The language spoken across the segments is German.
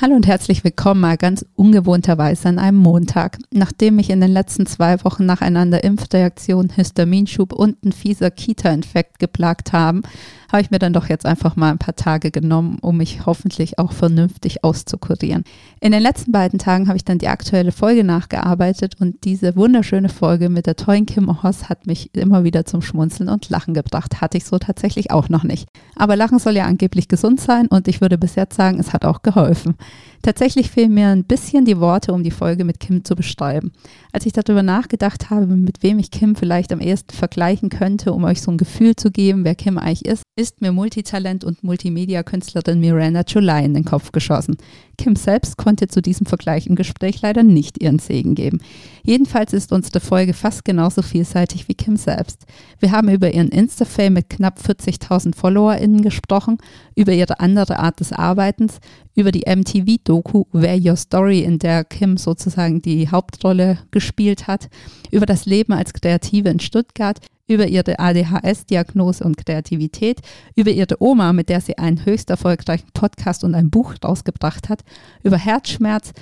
Hallo und herzlich willkommen mal ganz ungewohnterweise an einem Montag. Nachdem mich in den letzten zwei Wochen nacheinander Impfreaktion, Histaminschub und ein fieser Kita-Infekt geplagt haben, habe ich mir dann doch jetzt einfach mal ein paar Tage genommen, um mich hoffentlich auch vernünftig auszukurieren. In den letzten beiden Tagen habe ich dann die aktuelle Folge nachgearbeitet und diese wunderschöne Folge mit der tollen Kim Hoss hat mich immer wieder zum Schmunzeln und Lachen gebracht. Hatte ich so tatsächlich auch noch nicht. Aber Lachen soll ja angeblich gesund sein und ich würde bis jetzt sagen, es hat auch geholfen. Tatsächlich fehlen mir ein bisschen die Worte, um die Folge mit Kim zu beschreiben. Als ich darüber nachgedacht habe, mit wem ich Kim vielleicht am ehesten vergleichen könnte, um euch so ein Gefühl zu geben, wer Kim eigentlich ist, ist mir Multitalent und Multimedia-Künstlerin Miranda July in den Kopf geschossen. Kim selbst konnte zu diesem Vergleich im Gespräch leider nicht ihren Segen geben. Jedenfalls ist unsere Folge fast genauso vielseitig wie Kim selbst. Wir haben über ihren Insta-Fame mit knapp 40.000 FollowerInnen gesprochen, über ihre andere Art des Arbeitens, über die MTV-Doku Where Your Story, in der Kim sozusagen die Hauptrolle gespielt hat, über das Leben als Kreative in Stuttgart, über ihre ADHS-Diagnose und Kreativität, über ihre Oma, mit der sie einen höchst erfolgreichen Podcast und ein Buch rausgebracht hat, über Herzschmerz,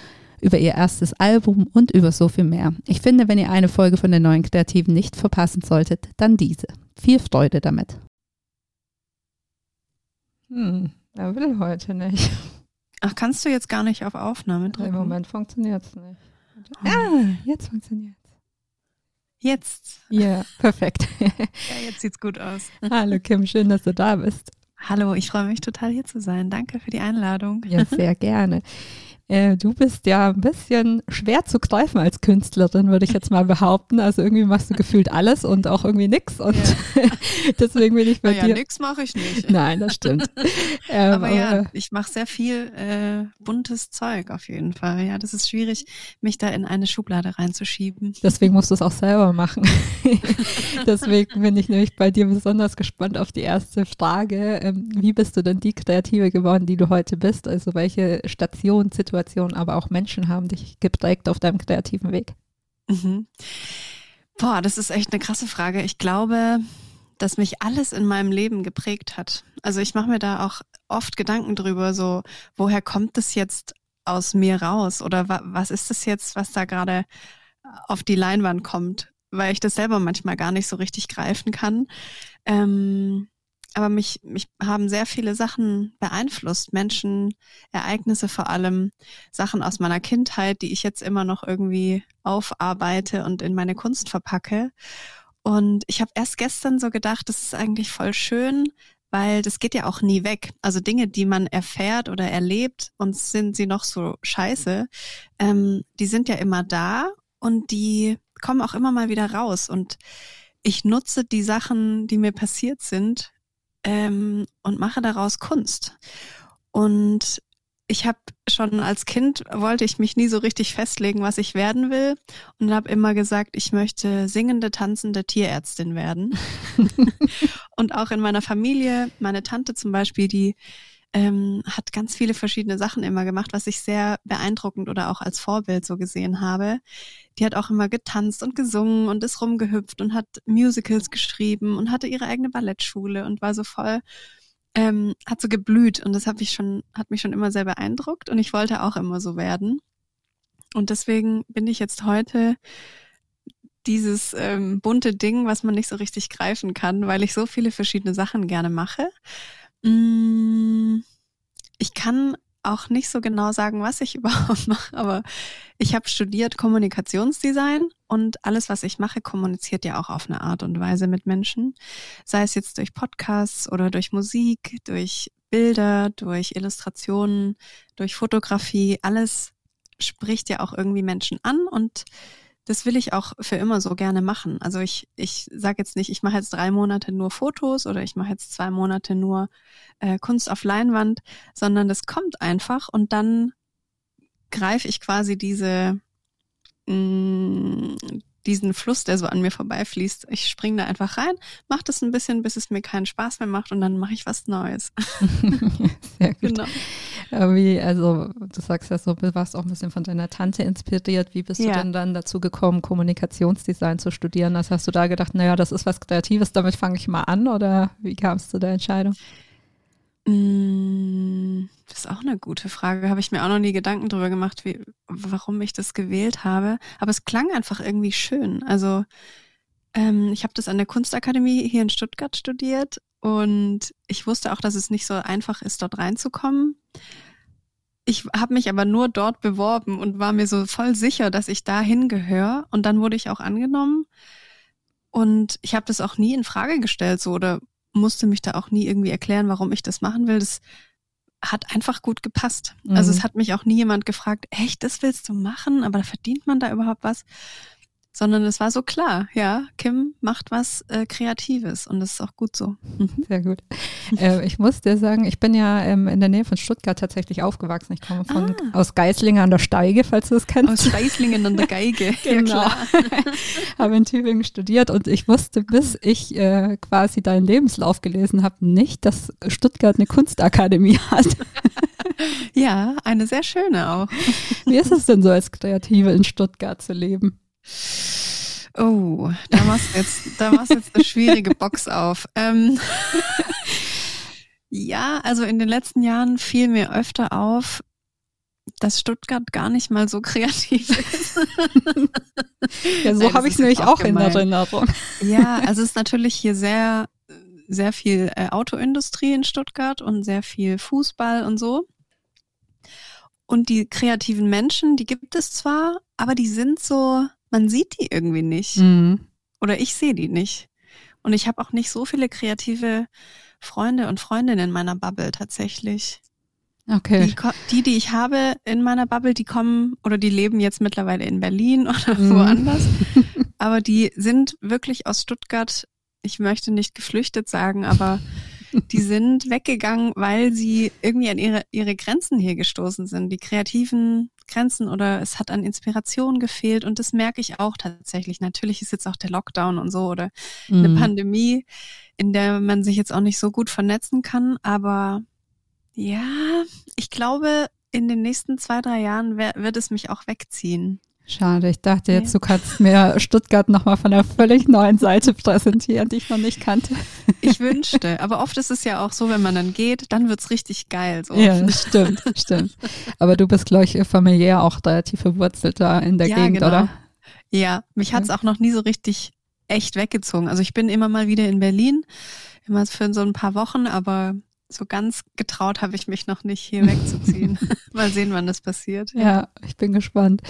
über ihr erstes Album und über so viel mehr. Ich finde, wenn ihr eine Folge von den neuen Kreativen nicht verpassen solltet, dann diese. Viel Freude damit. Hm, er will heute nicht. Ach, kannst du jetzt gar nicht auf Aufnahme drücken? Im Moment funktioniert es nicht. Ah, jetzt funktioniert Jetzt. Ja, perfekt. ja, jetzt sieht's gut aus. Hallo Kim, schön, dass du da bist. Hallo, ich freue mich total hier zu sein. Danke für die Einladung. Ja, sehr gerne. Äh, du bist ja ein bisschen schwer zu greifen als Künstlerin, würde ich jetzt mal behaupten. Also irgendwie machst du gefühlt alles und auch irgendwie nix. Und ja. deswegen bin ich bei naja, dir. nix mache ich nicht. Nein, das stimmt. ähm, aber ja, ich mache sehr viel äh, buntes Zeug auf jeden Fall. Ja, das ist schwierig, mich da in eine Schublade reinzuschieben. Deswegen musst du es auch selber machen. deswegen bin ich nämlich bei dir besonders gespannt auf die erste Frage. Ähm, wie bist du denn die Kreative geworden, die du heute bist? Also welche Station, Situation Situationen, aber auch Menschen haben dich geprägt auf deinem kreativen Weg? Mhm. Boah, das ist echt eine krasse Frage. Ich glaube, dass mich alles in meinem Leben geprägt hat. Also ich mache mir da auch oft Gedanken drüber, so woher kommt das jetzt aus mir raus oder wa was ist das jetzt, was da gerade auf die Leinwand kommt, weil ich das selber manchmal gar nicht so richtig greifen kann. Ähm, aber mich, mich haben sehr viele Sachen beeinflusst. Menschen, Ereignisse vor allem, Sachen aus meiner Kindheit, die ich jetzt immer noch irgendwie aufarbeite und in meine Kunst verpacke. Und ich habe erst gestern so gedacht, das ist eigentlich voll schön, weil das geht ja auch nie weg. Also Dinge, die man erfährt oder erlebt und sind sie noch so scheiße, ähm, die sind ja immer da und die kommen auch immer mal wieder raus. Und ich nutze die Sachen, die mir passiert sind, ähm, und mache daraus Kunst. Und ich habe schon als Kind wollte ich mich nie so richtig festlegen, was ich werden will und habe immer gesagt, ich möchte singende, tanzende Tierärztin werden. und auch in meiner Familie, meine Tante zum Beispiel, die ähm, hat ganz viele verschiedene Sachen immer gemacht, was ich sehr beeindruckend oder auch als Vorbild so gesehen habe. Die hat auch immer getanzt und gesungen und ist rumgehüpft und hat Musicals geschrieben und hatte ihre eigene Ballettschule und war so voll, ähm, hat so geblüht und das hat mich schon, hat mich schon immer sehr beeindruckt und ich wollte auch immer so werden. Und deswegen bin ich jetzt heute dieses ähm, bunte Ding, was man nicht so richtig greifen kann, weil ich so viele verschiedene Sachen gerne mache. Mm, ich kann auch nicht so genau sagen, was ich überhaupt mache, aber ich habe studiert Kommunikationsdesign und alles, was ich mache, kommuniziert ja auch auf eine Art und Weise mit Menschen, sei es jetzt durch Podcasts oder durch Musik, durch Bilder, durch Illustrationen, durch Fotografie, alles spricht ja auch irgendwie Menschen an und das will ich auch für immer so gerne machen. Also ich, ich sage jetzt nicht, ich mache jetzt drei Monate nur Fotos oder ich mache jetzt zwei Monate nur äh, Kunst auf Leinwand, sondern das kommt einfach und dann greife ich quasi diese mh, mm, diesen Fluss, der so an mir vorbeifließt. Ich springe da einfach rein, mache das ein bisschen, bis es mir keinen Spaß mehr macht und dann mache ich was Neues. Sehr gut. Genau. Wie, also du sagst ja so, du warst auch ein bisschen von deiner Tante inspiriert. Wie bist ja. du denn dann dazu gekommen, Kommunikationsdesign zu studieren? Also hast du da gedacht, naja, das ist was Kreatives, damit fange ich mal an oder wie kamst du zu der Entscheidung? Mm, das ist auch eine gute Frage. Habe ich mir auch noch nie Gedanken darüber gemacht, wie, warum ich das gewählt habe. Aber es klang einfach irgendwie schön. Also ähm, ich habe das an der Kunstakademie hier in Stuttgart studiert und ich wusste auch, dass es nicht so einfach ist, dort reinzukommen. Ich habe mich aber nur dort beworben und war mir so voll sicher, dass ich da hingehöre. Und dann wurde ich auch angenommen. Und ich habe das auch nie in Frage gestellt, so oder musste mich da auch nie irgendwie erklären, warum ich das machen will. Das hat einfach gut gepasst. Mhm. Also es hat mich auch nie jemand gefragt, echt, das willst du machen, aber verdient man da überhaupt was? Sondern es war so klar, ja, Kim macht was äh, Kreatives und das ist auch gut so. Mhm. Sehr gut. Äh, ich muss dir sagen, ich bin ja ähm, in der Nähe von Stuttgart tatsächlich aufgewachsen. Ich komme von, ah. aus Geislingen an der Steige, falls du es kennst. Aus Geislingen an der Geige, genau. Ja, habe in Tübingen studiert und ich wusste, bis ich äh, quasi deinen Lebenslauf gelesen habe, nicht, dass Stuttgart eine Kunstakademie hat. ja, eine sehr schöne auch. Wie ist es denn so als Kreative in Stuttgart zu leben? Oh, da machst du jetzt, da machst jetzt eine schwierige Box auf. Ähm, ja, also in den letzten Jahren fiel mir öfter auf, dass Stuttgart gar nicht mal so kreativ ist. ja, so habe ich es nämlich auch, in Erinnerung. Ja, also es ist natürlich hier sehr, sehr viel äh, Autoindustrie in Stuttgart und sehr viel Fußball und so. Und die kreativen Menschen, die gibt es zwar, aber die sind so, man sieht die irgendwie nicht. Mhm. Oder ich sehe die nicht. Und ich habe auch nicht so viele kreative Freunde und Freundinnen in meiner Bubble tatsächlich. Okay. Die, die, ich habe in meiner Bubble, die kommen oder die leben jetzt mittlerweile in Berlin oder mhm. woanders. aber die sind wirklich aus Stuttgart, ich möchte nicht geflüchtet sagen, aber die sind weggegangen, weil sie irgendwie an ihre, ihre Grenzen hier gestoßen sind. Die kreativen Grenzen oder es hat an Inspiration gefehlt und das merke ich auch tatsächlich. Natürlich ist jetzt auch der Lockdown und so oder mhm. eine Pandemie, in der man sich jetzt auch nicht so gut vernetzen kann, aber ja, ich glaube, in den nächsten zwei, drei Jahren wird es mich auch wegziehen. Schade, ich dachte jetzt, du kannst mir Stuttgart nochmal von einer völlig neuen Seite präsentieren, die ich noch nicht kannte. Ich wünschte, aber oft ist es ja auch so, wenn man dann geht, dann wird's richtig geil. So. Ja, stimmt, stimmt. Aber du bist, glaube ich, familiär auch relativ verwurzelt da in der ja, Gegend, genau. oder? Ja, mich hat's auch noch nie so richtig echt weggezogen. Also ich bin immer mal wieder in Berlin, immer für so ein paar Wochen, aber so ganz getraut habe ich mich noch nicht, hier wegzuziehen. Mal sehen, wann das passiert. Ja, ich bin gespannt.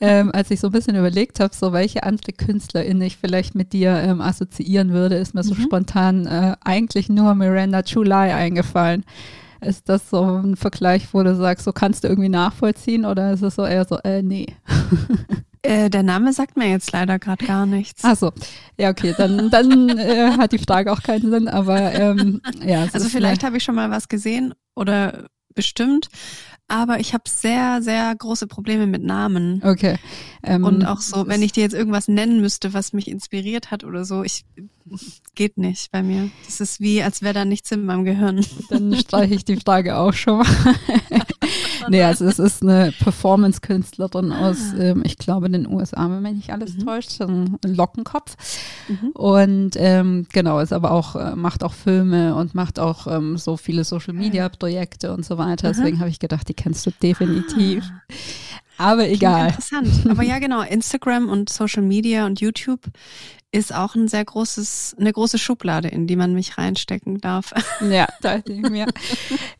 Ähm, als ich so ein bisschen überlegt habe, so welche andere KünstlerInnen ich vielleicht mit dir ähm, assoziieren würde, ist mir mhm. so spontan äh, eigentlich nur Miranda July eingefallen. Ist das so ein Vergleich, wo du sagst, so kannst du irgendwie nachvollziehen oder ist es so eher so, äh, nee? Äh, der Name sagt mir jetzt leider gerade gar nichts. Ach so, ja okay, dann, dann äh, hat die Frage auch keinen Sinn, aber ähm, ja. Also vielleicht habe ich schon mal was gesehen oder bestimmt, aber ich habe sehr, sehr große Probleme mit Namen. Okay. Ähm, und auch so, wenn ich dir jetzt irgendwas nennen müsste, was mich inspiriert hat oder so, ich geht nicht bei mir. Das ist wie, als wäre da nichts in meinem Gehirn. Dann streiche ich die Frage auch schon mal. nee, also es ist eine Performance-Künstlerin ah. aus, ähm, ich glaube, den USA, wenn mich nicht alles mhm. täuscht, ein Lockenkopf. Mhm. Und ähm, genau, ist aber auch, äh, macht auch Filme und macht auch ähm, so viele Social-Media-Projekte und so weiter. Deswegen habe ich gedacht, die kennst du definitiv. Ah. Aber egal. Interessant. Aber ja, genau. Instagram und Social Media und YouTube ist auch ein sehr großes, eine große Schublade, in die man mich reinstecken darf. Ja, dachte ich mir.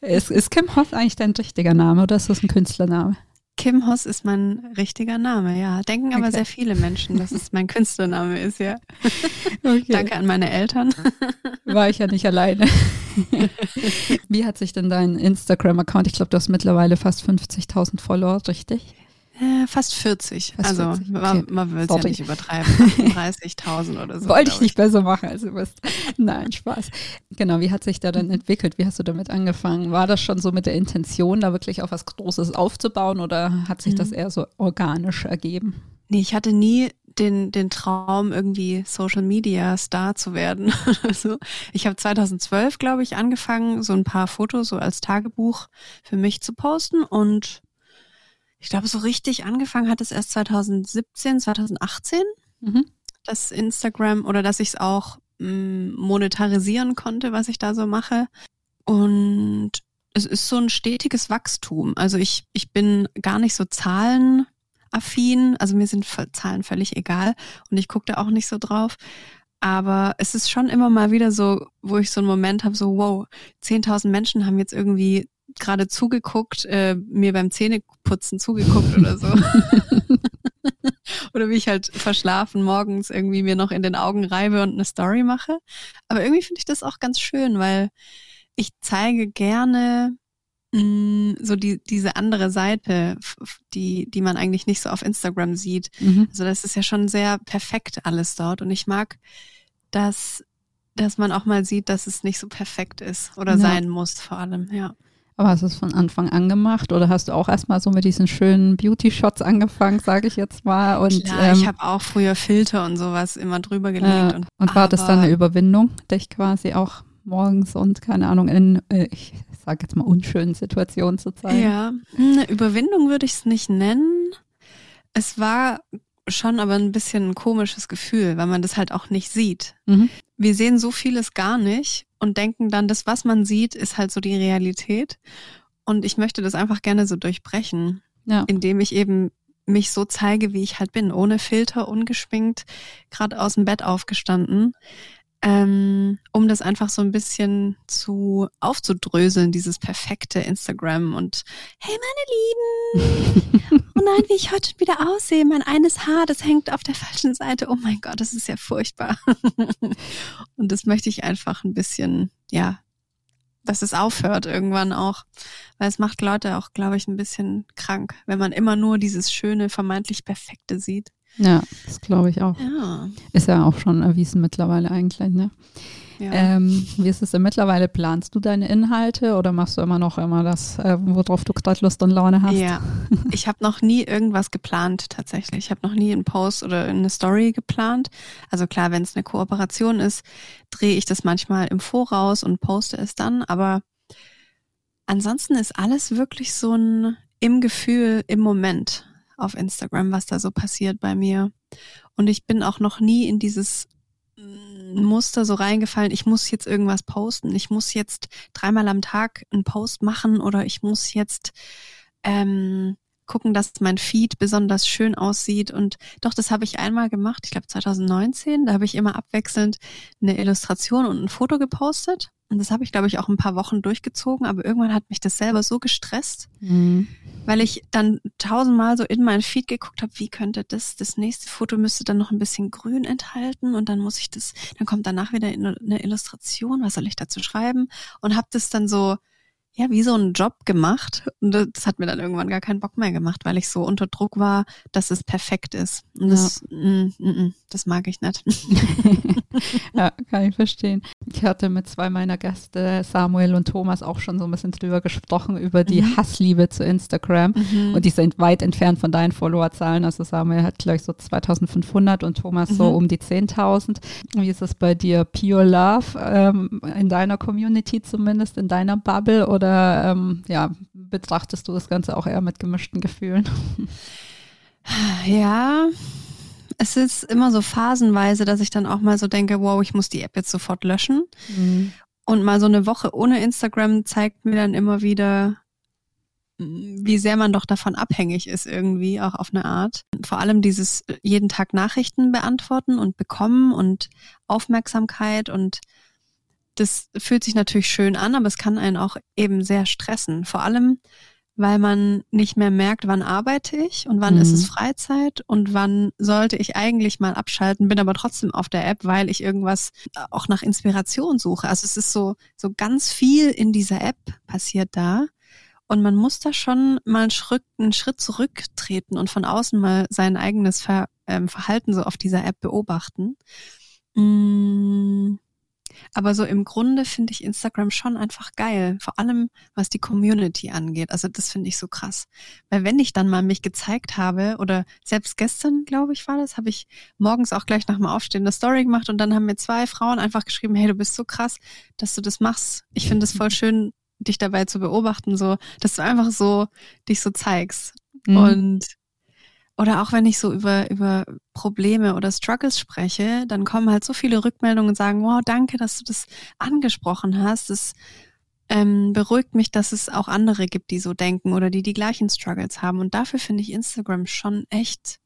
ist, ist Kim Hoss eigentlich dein richtiger Name oder ist das ein Künstlername? Kim Hoss ist mein richtiger Name, ja. Denken aber okay. sehr viele Menschen, dass es mein Künstlername ist, ja. Okay. Danke an meine Eltern. War ich ja nicht alleine. Wie hat sich denn dein Instagram-Account, ich glaube, du hast mittlerweile fast 50.000 Follower, richtig? Äh, fast 40. Fast also 40, man, okay. man will es ja nicht übertreiben. 38.000 oder so. Wollte glaub ich nicht besser machen, als du bist. Nein, Spaß. Genau, wie hat sich da denn entwickelt? Wie hast du damit angefangen? War das schon so mit der Intention, da wirklich auf was Großes aufzubauen oder hat sich das Mhm. eher so organisch ergeben? Nee, ich hatte nie den, den Traum, irgendwie Social Media Star zu werden. also, ich habe 2012, glaube ich, angefangen, so ein paar Fotos so als Tagebuch für mich zu posten und ich glaube, so richtig angefangen hat es erst 2017, 2018, Mhm. dass Instagram oder dass ich es auch mh, monetarisieren konnte, was ich da so mache. Und es ist so ein stetiges Wachstum. Also ich, ich bin gar nicht so zahlenaffin. Also mir sind Zahlen völlig egal und ich gucke da auch nicht so drauf. Aber es ist schon immer mal wieder so, wo ich so einen Moment habe, so wow, 10.000 Menschen haben jetzt irgendwie gerade zugeguckt, äh, mir beim Zähneputzen zugeguckt oder so. oder wie ich halt verschlafen morgens irgendwie mir noch in den Augen reibe und eine Story mache. Aber irgendwie finde ich das auch ganz schön, weil ich zeige gerne mh, so die, diese andere Seite, die, die man eigentlich nicht so auf Instagram sieht. Mhm. Also das ist ja schon sehr perfekt alles dort und ich mag, dass, dass man auch mal sieht, dass es nicht so perfekt ist oder Ja. sein muss vor allem, ja. Aber hast du es von Anfang an gemacht oder hast du auch erstmal so mit diesen schönen Beauty-Shots angefangen, sage ich jetzt mal? Und, Klar, ähm, ich habe auch früher Filter und sowas immer drüber gelegt. äh, und, und war das dann eine Überwindung, dich quasi auch morgens und keine Ahnung in, äh, ich sage jetzt mal, unschönen Situationen zu zeigen? Ja, eine Überwindung würde ich es nicht nennen. Es war schon aber ein bisschen ein komisches Gefühl, weil man das halt auch nicht sieht. Mhm. Wir sehen so vieles gar nicht und denken dann, das, was man sieht, ist halt so die Realität. Und ich möchte das einfach gerne so durchbrechen, Ja. indem ich eben mich so zeige, wie ich halt bin, ohne Filter, ungeschminkt, gerade aus dem Bett aufgestanden, ähm, um das einfach so ein bisschen zu aufzudröseln, dieses perfekte Instagram und hey meine Lieben, oh nein, wie ich heute schon wieder aussehe, mein eines Haar, das hängt auf der falschen Seite, oh mein Gott, das ist ja furchtbar. und das möchte ich einfach ein bisschen, ja, dass es aufhört irgendwann auch, weil es macht Leute auch, glaube ich, ein bisschen krank, wenn man immer nur dieses schöne, vermeintlich perfekte sieht. Ja, das glaube ich auch. Ja. Ist ja auch schon erwiesen mittlerweile eigentlich, ne? ja. Ähm, wie ist es denn mittlerweile? Planst du deine Inhalte oder machst du immer noch immer das, äh, worauf du gerade Lust und Laune hast? Ja, ich habe noch nie irgendwas geplant tatsächlich. Ich habe noch nie einen Post oder eine Story geplant. Also klar, wenn es eine Kooperation ist, drehe ich das manchmal im Voraus und poste es dann. Aber ansonsten ist alles wirklich so ein im Gefühl, im Moment auf Instagram, was da so passiert bei mir. Und ich bin auch noch nie in dieses mm, Muster so reingefallen, ich muss jetzt irgendwas posten, ich muss jetzt dreimal am Tag einen Post machen oder ich muss jetzt ähm, gucken, dass mein Feed besonders schön aussieht. Und doch, das habe ich einmal gemacht, ich glaube 2019, da habe ich immer abwechselnd eine Illustration und ein Foto gepostet. Und das habe ich, glaube ich, auch ein paar Wochen durchgezogen, aber irgendwann hat mich das selber so gestresst, Mhm. weil ich dann tausendmal so in meinen Feed geguckt habe, wie könnte das, das nächste Foto müsste dann noch ein bisschen grün enthalten und dann muss ich das, dann kommt danach wieder eine Illustration, was soll ich dazu schreiben? Und habe das dann so, ja, wie so einen Job gemacht und das hat mir dann irgendwann gar keinen Bock mehr gemacht, weil ich so unter Druck war, dass es perfekt ist. Und das, mm, mm, mm, das mag ich nicht. ja, kann ich verstehen. Ich hatte mit zwei meiner Gäste, Samuel und Thomas, auch schon so ein bisschen drüber gesprochen, über die Mhm. Hassliebe zu Instagram. Und die sind weit entfernt von deinen Followerzahlen. Also Samuel hat gleich so 2500 und Thomas so Mhm. um die 10.000. Wie ist es bei dir? Pure Love ähm, in deiner Community zumindest, in deiner Bubble? Oder ähm, ja, betrachtest du das Ganze auch eher mit gemischten Gefühlen? Ja, es ist immer so phasenweise, dass ich dann auch mal so denke, wow, ich muss die App jetzt sofort löschen. Und mal so eine Woche ohne Instagram zeigt mir dann immer wieder, mm, wie sehr man doch davon abhängig ist irgendwie, auch auf eine Art. Vor allem dieses äh, jeden Tag Nachrichten beantworten und bekommen und Aufmerksamkeit und das fühlt sich natürlich schön an, aber es kann einen auch eben sehr stressen. Vor allem, weil man nicht mehr merkt, wann arbeite ich und wann Mhm. ist es Freizeit und wann sollte ich eigentlich mal abschalten, bin aber trotzdem auf der App, weil ich irgendwas auch nach Inspiration suche. Also es ist so, so ganz viel in dieser App passiert da. Und man muss da schon mal einen Schritt, einen Schritt zurücktreten und von außen mal sein eigenes Ver, ähm, Verhalten so auf dieser App beobachten. Mm, aber so im Grunde finde ich Instagram schon einfach geil. Vor allem, was die Community angeht. Also das finde ich so krass. Weil wenn ich dann mal mich gezeigt habe, oder selbst gestern, glaube ich, war das, habe ich morgens auch gleich nach dem Aufstehen eine Story gemacht und dann haben mir zwei Frauen einfach geschrieben, hey, du bist so krass, dass du das machst. Ich finde es voll schön, dich dabei zu beobachten, so, dass du einfach so dich so zeigst. Mhm. Und oder auch wenn ich so über, über Probleme oder Struggles spreche, dann kommen halt so viele Rückmeldungen und sagen, wow, danke, dass du das angesprochen hast. Das ähm, beruhigt mich, dass es auch andere gibt, die so denken oder die die gleichen Struggles haben. Und dafür finde ich Instagram schon echt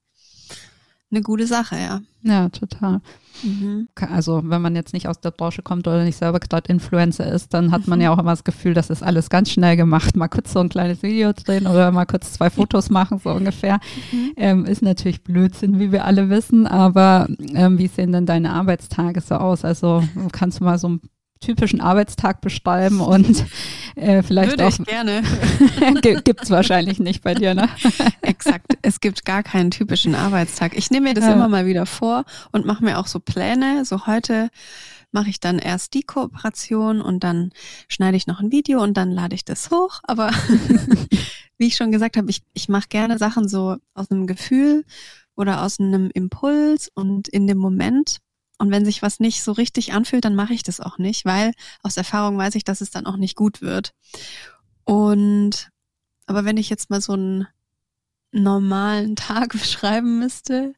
eine gute Sache, ja. Ja, total. Mhm. Also wenn man jetzt nicht aus der Branche kommt oder nicht selber gerade Influencer ist, dann hat man mhm. ja auch immer das Gefühl, das ist alles ganz schnell gemacht. Mal kurz so ein kleines Video drehen oder mal kurz zwei Fotos machen, so ungefähr. Mhm. Ähm, ist natürlich Blödsinn, wie wir alle wissen, aber ähm, wie sehen denn deine Arbeitstage so aus? Also kannst du mal so ein typischen Arbeitstag beschreiben und äh, vielleicht Würde auch. Ich gerne. gibt es wahrscheinlich nicht bei dir, ne? Exakt. Es gibt gar keinen typischen Arbeitstag. Ich nehme mir das ja. immer mal wieder vor und mache mir auch so Pläne. So heute mache ich dann erst die Kooperation und dann schneide ich noch ein Video und dann lade ich das hoch. Aber wie ich schon gesagt habe, ich, ich mache gerne Sachen so aus einem Gefühl oder aus einem Impuls und in dem Moment und wenn sich was nicht so richtig anfühlt, dann mache ich das auch nicht, weil aus Erfahrung weiß ich, dass es dann auch nicht gut wird. Und aber wenn ich jetzt mal so einen normalen Tag beschreiben müsste,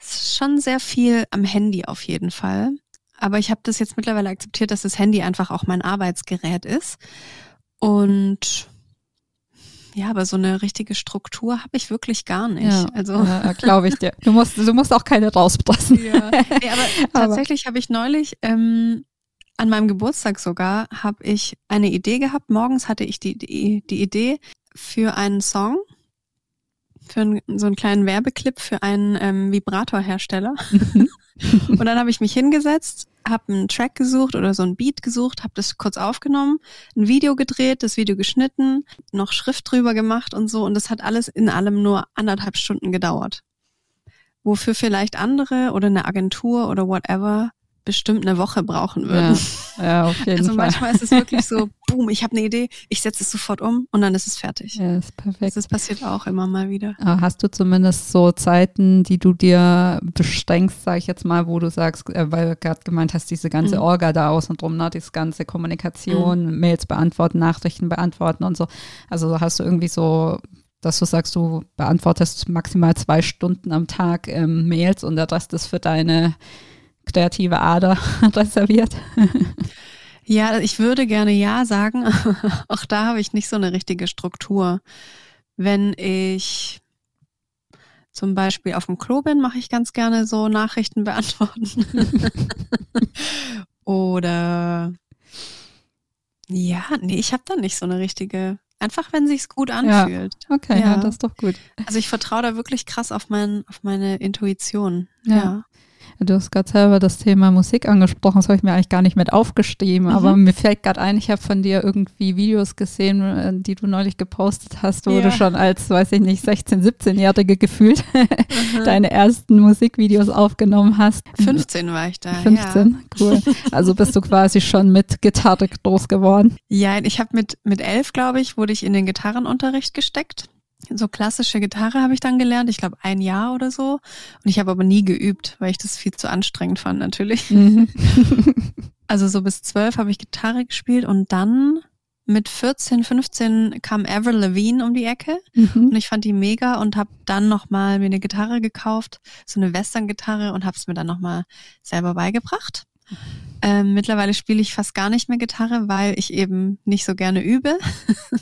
ist schon sehr viel am Handy auf jeden Fall. Aber ich habe das jetzt mittlerweile akzeptiert, dass das Handy einfach auch mein Arbeitsgerät ist. Und ja, aber so eine richtige Struktur habe ich wirklich gar nicht. Ja, also äh, glaube ich dir. Du musst, du musst auch keine rauspressen. Ja. Nee, aber tatsächlich habe ich neulich ähm, an meinem Geburtstag sogar habe ich eine Idee gehabt. Morgens hatte ich die, die, die Idee für einen Song, für einen, so einen kleinen Werbeclip für einen ähm, Vibratorhersteller. Mhm. und dann habe ich mich hingesetzt, habe einen Track gesucht oder so ein Beat gesucht, habe das kurz aufgenommen, ein Video gedreht, das Video geschnitten, noch Schrift drüber gemacht und so. Und das hat alles in allem nur anderthalb Stunden gedauert. Wofür vielleicht andere oder eine Agentur oder whatever bestimmt eine Woche brauchen würden. Ja, ja auf jeden also Fall. manchmal ist es wirklich so, boom, ich habe eine Idee, ich setze es sofort um und dann ist es fertig. Ja, ist perfekt. Das passiert auch immer mal wieder. Aber hast du zumindest so Zeiten, die du dir beschränkst, sage ich jetzt mal, wo du sagst, äh, weil du gerade gemeint hast, diese ganze mhm. Orga da aus und drum, ne, diese ganze Kommunikation, mhm. Mails beantworten, Nachrichten beantworten und so. Also hast du irgendwie so dass du sagst, du beantwortest maximal zwei Stunden am Tag ähm, Mails und der Rest ist für deine kreative Ader reserviert? Ja, ich würde gerne ja sagen. Auch da habe ich nicht so eine richtige Struktur. Wenn ich zum Beispiel auf dem Klo bin, mache ich ganz gerne so Nachrichten beantworten. Oder ja, nee, ich habe da nicht so eine richtige. Einfach, wenn sich's gut anfühlt. Ja, okay, ja. ja. das ist doch gut. Also ich vertraue da wirklich krass auf mein, auf meine Intuition. ja. ja. Du hast gerade selber das Thema Musik angesprochen, das habe ich mir eigentlich gar nicht mit aufgeschrieben, mhm. aber mir fällt gerade ein, ich habe von dir irgendwie Videos gesehen, äh, die du neulich gepostet hast, wo ja. du schon als, weiß ich nicht, 16-, 17-Jährige gefühlt mhm. deine ersten Musikvideos aufgenommen hast. 15 war ich da. 15, ja. cool. Also bist du quasi schon mit Gitarre groß geworden. Ja, ich habe mit, mit elf, glaube ich, wurde ich in den Gitarrenunterricht gesteckt so klassische Gitarre habe ich dann gelernt, ich glaube ein Jahr oder so. Und ich habe aber nie geübt, weil ich das viel zu anstrengend fand natürlich. Mhm. also so bis zwölf habe ich Gitarre gespielt und dann mit 14, 15 kam Avril Lavigne um die Ecke mhm. und ich fand die mega und habe dann nochmal mir eine Gitarre gekauft, so eine Western-Gitarre und habe es mir dann nochmal selber beigebracht. Ähm, mittlerweile spiele ich fast gar nicht mehr Gitarre, weil ich eben nicht so gerne übe.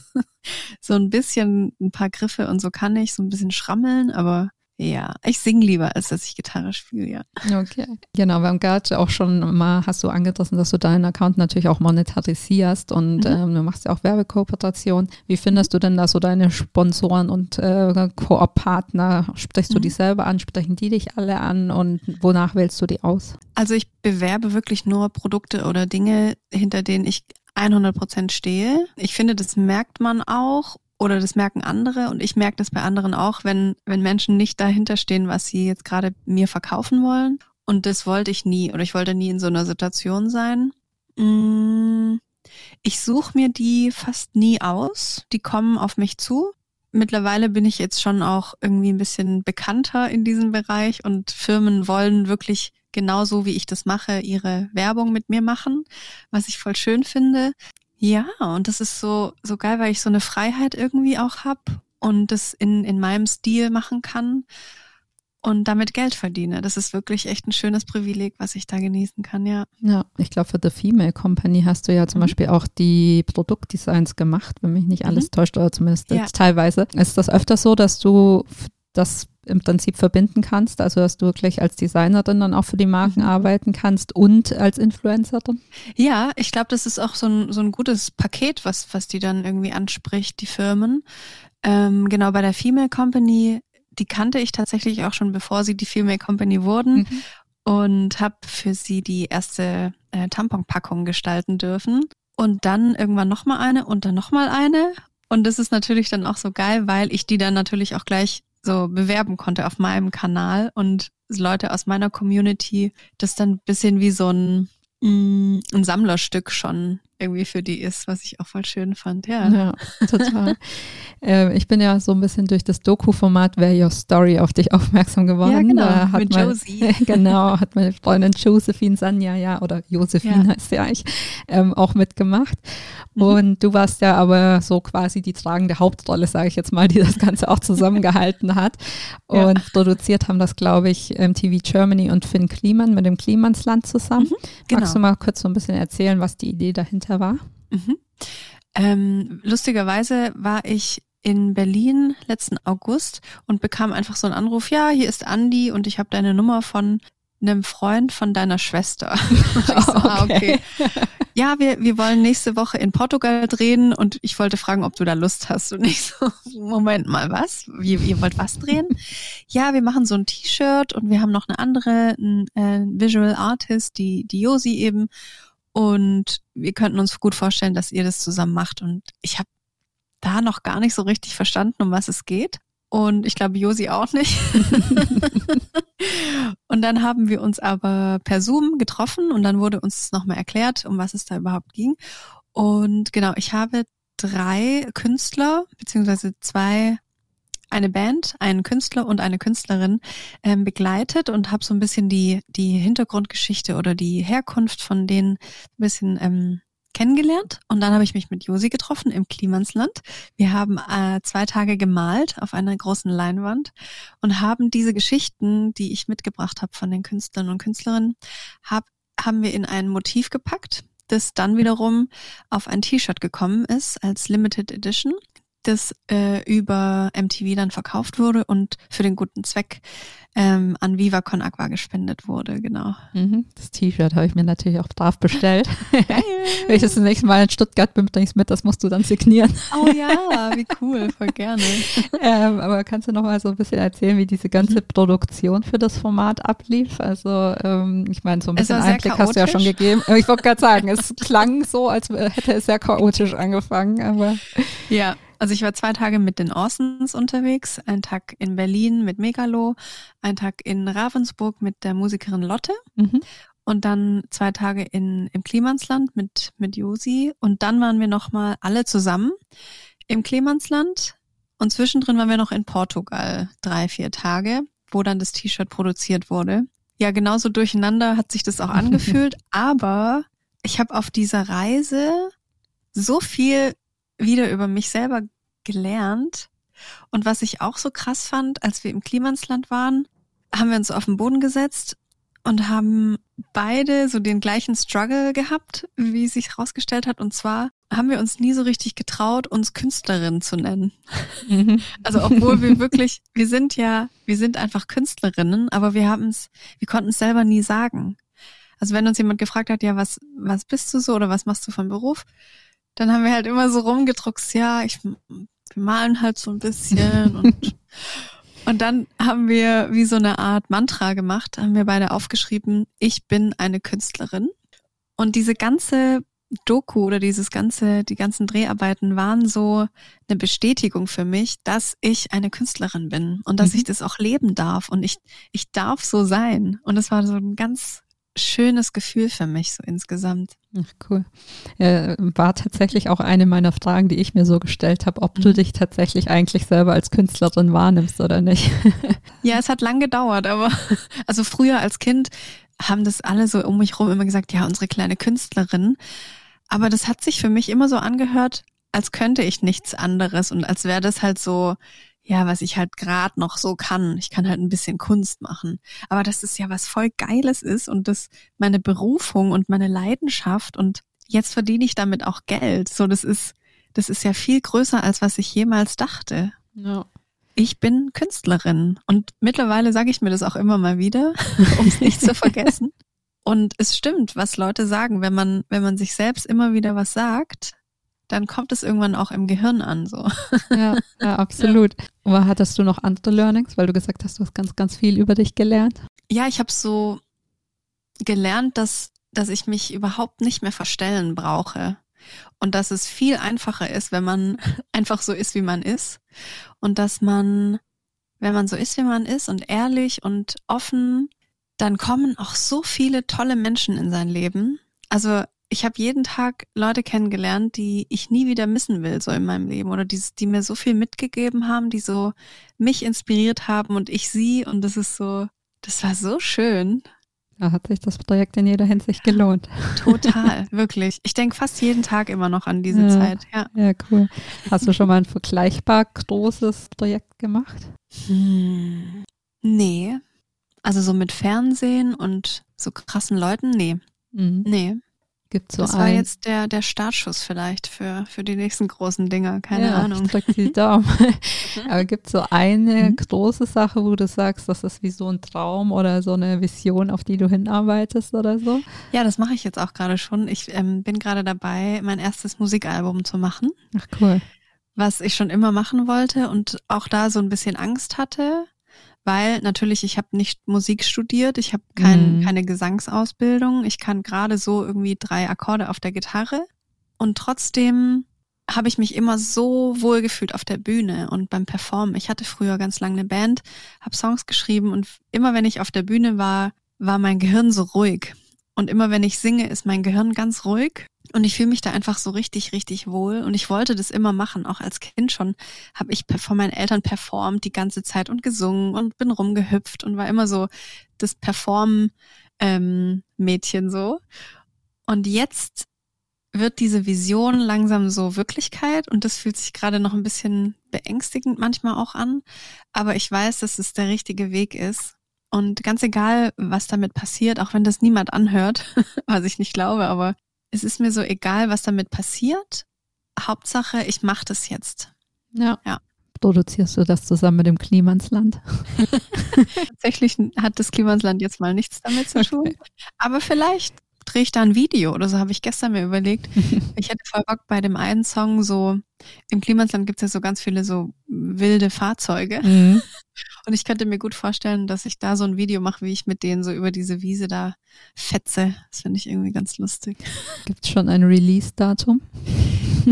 so ein bisschen ein paar Griffe und so kann ich, so ein bisschen schrammeln, aber ja, ich singe lieber, als dass ich Gitarre spiele, ja. Okay. Genau, wir haben gerade auch schon mal, hast du angerissen, dass du deinen Account natürlich auch monetarisierst und mhm. ähm, du machst ja auch Werbekooperation. Wie findest du denn da so deine Sponsoren und äh, Koop-Partner? Sprichst du mhm. die selber an? Sprechen die dich alle an und wonach wählst du die aus? Also ich bewerbe wirklich nur Produkte oder Dinge, hinter denen ich 100 Prozent stehe. Ich finde, das merkt man auch oder das merken andere und ich merke das bei anderen auch, wenn, wenn Menschen nicht dahinter stehen, was sie jetzt gerade mir verkaufen wollen. Und das wollte ich nie oder ich wollte nie in so einer Situation sein. Mm, ich suche mir die fast nie aus. Die kommen auf mich zu. Mittlerweile bin ich jetzt schon auch irgendwie ein bisschen bekannter in diesem Bereich und Firmen wollen wirklich genauso wie ich das mache, ihre Werbung mit mir machen, was ich voll schön finde. Ja, und das ist so, so geil, weil ich so eine Freiheit irgendwie auch hab und das in, in meinem Stil machen kann und damit Geld verdiene. Das ist wirklich echt ein schönes Privileg, was ich da genießen kann, ja. Ja, ich glaube, für The Female Company hast du ja zum mhm. Beispiel auch die Produktdesigns gemacht, wenn mich nicht alles mhm. täuscht, oder zumindest ja. teilweise. Ist das öfter so, dass du das im Prinzip verbinden kannst, also dass du wirklich als Designerin dann auch für die Marken mhm. arbeiten kannst und als Influencerin? Ja, ich glaube, das ist auch so ein, so ein gutes Paket, was, was die dann irgendwie anspricht, die Firmen. Ähm, genau, bei der Female Company, die kannte ich tatsächlich auch schon, bevor sie die Female Company wurden mhm. und habe für sie die erste äh, Tamponpackung gestalten dürfen. Und dann irgendwann nochmal eine und dann nochmal eine. Und das ist natürlich dann auch so geil, weil ich die dann natürlich auch gleich so bewerben konnte auf meinem Kanal und Leute aus meiner Community das dann bisschen wie so ein, mm, ein Sammlerstück schon irgendwie für die ist, was ich auch voll schön fand. Ja, ja total. äh, ich bin ja so ein bisschen durch das Doku-Format Where Your Story auf dich aufmerksam geworden. Ja, genau, da hat mit mein, Josie. genau, hat meine Freundin Josephine Sanja, ja, oder Josephine ja. heißt sie eigentlich, ähm, auch mitgemacht. Mhm. Und du warst ja aber so quasi die tragende Hauptrolle, sage ich jetzt mal, die das Ganze auch zusammengehalten hat. Und ja. produziert haben das, glaube ich, MTV Germany und Finn Kliman mit dem Klimansland zusammen. Mhm, genau. Magst du mal kurz so ein bisschen erzählen, was die Idee dahinter Alter war? Mhm. Ähm, lustigerweise war ich in Berlin letzten August und bekam einfach so einen Anruf, ja, hier ist Andi und ich habe deine Nummer von einem Freund von deiner Schwester. so, ah, okay. Ja, wir, wir wollen nächste Woche in Portugal drehen und ich wollte fragen, ob du da Lust hast. Und ich so, Moment mal, was? Ihr, ihr wollt was drehen? ja, wir machen so ein T-Shirt und wir haben noch eine andere, ein, äh, Visual Artist, die, die Josi eben. Und wir könnten uns gut vorstellen, dass ihr das zusammen macht. Und ich habe da noch gar nicht so richtig verstanden, um was es geht. Und ich glaube, Josi auch nicht. und dann haben wir uns aber per Zoom getroffen und dann wurde uns nochmal erklärt, um was es da überhaupt ging. Und genau, ich habe drei Künstler, beziehungsweise zwei eine Band, einen Künstler und eine Künstlerin ähm, begleitet und habe so ein bisschen die, die Hintergrundgeschichte oder die Herkunft von denen ein bisschen ähm, kennengelernt. Und dann habe ich mich mit Josi getroffen im Klimansland. Wir haben äh, zwei Tage gemalt auf einer großen Leinwand und haben diese Geschichten, die ich mitgebracht habe von den Künstlern und Künstlerinnen, hab, haben wir in ein Motiv gepackt das dann wiederum auf ein T-Shirt gekommen ist als Limited Edition das äh, über MTV dann verkauft wurde und für den guten Zweck ähm, an Viva Con Aqua gespendet wurde, genau. Mhm, das T-Shirt habe ich mir natürlich auch brav bestellt. Wenn ich das nächste Mal in Stuttgart bin, bringe ich mit, das musst du dann signieren. Oh ja, wie cool, voll gerne. ähm, aber kannst du noch mal so ein bisschen erzählen, wie diese ganze mhm. Produktion für das Format ablief? Also ähm, ich meine, so ein bisschen Einblick hast du ja schon gegeben. Ich wollte gerade sagen, es klang so, als hätte es sehr chaotisch angefangen, aber ja. Also ich war zwei Tage mit den Orsons unterwegs, einen Tag in Berlin mit Megalo, einen Tag in Ravensburg mit der Musikerin Lotte. Mhm. und dann zwei Tage in, im Klimansland mit, mit Josi. Und dann waren wir nochmal alle zusammen im Klimansland. Und zwischendrin waren wir noch in Portugal drei, vier Tage, wo dann das T-Shirt produziert wurde. Ja, genauso durcheinander hat sich das auch angefühlt, aber ich habe auf dieser Reise so viel wieder über mich selber gelernt. Und was ich auch so krass fand, als wir im Klimansland waren, haben wir uns auf den Boden gesetzt und haben beide so den gleichen Struggle gehabt, wie es sich herausgestellt hat. Und zwar haben wir uns nie so richtig getraut, uns Künstlerin zu nennen. Also obwohl wir wirklich, wir sind ja, wir sind einfach Künstlerinnen, aber wir haben es, wir konnten es selber nie sagen. Also wenn uns jemand gefragt hat, ja, was, was bist du so oder was machst du von Beruf, dann haben wir halt immer so rumgedruckt, ja, ich, wir malen halt so ein bisschen und, und dann haben wir wie so eine Art Mantra gemacht, haben wir beide aufgeschrieben, ich bin eine Künstlerin. Und diese ganze Doku oder dieses ganze, die ganzen Dreharbeiten waren so eine Bestätigung für mich, dass ich eine Künstlerin bin und dass mhm. ich das auch leben darf und ich, ich darf so sein. Und es war so ein ganz schönes Gefühl für mich so insgesamt. Ach, cool. Ja, war tatsächlich auch eine meiner Fragen, die ich mir so gestellt habe, ob du mhm. dich tatsächlich eigentlich selber als Künstlerin wahrnimmst oder nicht. ja, es hat lang gedauert, aber also früher als Kind haben das alle so um mich rum immer gesagt, ja, unsere kleine Künstlerin. Aber das hat sich für mich immer so angehört, als könnte ich nichts anderes und als wäre das halt so, ja, was ich halt gerade noch so kann. Ich kann halt ein bisschen Kunst machen. Aber dass es ja was voll Geiles ist und das meine Berufung und meine Leidenschaft und jetzt verdiene ich damit auch Geld. So, das ist, das ist ja viel größer, als was ich jemals dachte. Ja. Ich bin Künstlerin und mittlerweile sage ich mir das auch immer mal wieder, um es nicht zu vergessen. Und es stimmt, was Leute sagen, wenn man, wenn man sich selbst immer wieder was sagt, dann kommt es irgendwann auch im Gehirn an. So. Ja, ja absolut. Ja. Aber hattest du noch andere Learnings, weil du gesagt hast, du hast ganz, ganz viel über dich gelernt? Ja, ich habe so gelernt, dass, dass ich mich überhaupt nicht mehr verstellen brauche. Und dass es viel einfacher ist, wenn man einfach so ist, wie man ist. Und dass man, wenn man so ist, wie man ist und ehrlich und offen, dann kommen auch so viele tolle Menschen in sein Leben. Also ich habe jeden Tag Leute kennengelernt, die ich nie wieder missen will, so in meinem Leben. Oder die, die mir so viel mitgegeben haben, die so mich inspiriert haben und ich sie. Und das ist so, das war so schön. Da hat sich das Projekt in jeder Hinsicht gelohnt. Total, wirklich. Ich denke fast jeden Tag immer noch an diese ja, Zeit. Ja. ja, cool. Hast du schon mal ein vergleichbar großes Projekt gemacht? Hm, nee. Also so mit Fernsehen und so krassen Leuten, nee. Mhm. Nee. Gibt so das war jetzt der, der Startschuss vielleicht für, für die nächsten großen Dinger, keine ja, Ahnung. Ich die Daumen. Aber gibt es so eine mhm. große Sache, wo du sagst, das ist wie so ein Traum oder so eine Vision, auf die du hinarbeitest oder so? Ja, das mache ich jetzt auch gerade schon. Ich ähm, bin gerade dabei, mein erstes Musikalbum zu machen. Ach cool. Was ich schon immer machen wollte und auch da so ein bisschen Angst hatte, weil natürlich ich habe nicht Musik studiert, ich habe kein, mhm. keine Gesangsausbildung, ich kann gerade so irgendwie drei Akkorde auf der Gitarre und trotzdem habe ich mich immer so wohl gefühlt auf der Bühne und beim Performen. Ich hatte früher ganz lange eine Band, habe Songs geschrieben und immer wenn ich auf der Bühne war, war mein Gehirn so ruhig. Und immer wenn ich singe, ist mein Gehirn ganz ruhig und ich fühle mich da einfach so richtig, richtig wohl. Und ich wollte das immer machen. Auch als Kind schon habe ich vor meinen Eltern performt die ganze Zeit und gesungen und bin rumgehüpft und war immer so das Perform-Mädchen ähm, so. Und jetzt wird diese Vision langsam so Wirklichkeit und das fühlt sich gerade noch ein bisschen beängstigend manchmal auch an. Aber ich weiß, dass es der richtige Weg ist. Und ganz egal, was damit passiert, auch wenn das niemand anhört, was ich nicht glaube, aber es ist mir so egal, was damit passiert. Hauptsache, ich mache das jetzt. Ja. ja. Produzierst du das zusammen mit dem Klimansland? Tatsächlich hat das Klimansland jetzt mal nichts damit zu tun. Okay. Aber vielleicht drehe ich da ein Video oder so, habe ich gestern mir überlegt. ich hätte voll Bock bei dem einen Song so, im Klimasland gibt es ja so ganz viele so wilde Fahrzeuge. Mhm. Und ich könnte mir gut vorstellen, dass ich da so ein Video mache, wie ich mit denen so über diese Wiese da fetze. Das finde ich irgendwie ganz lustig. Gibt es schon ein Release-Datum?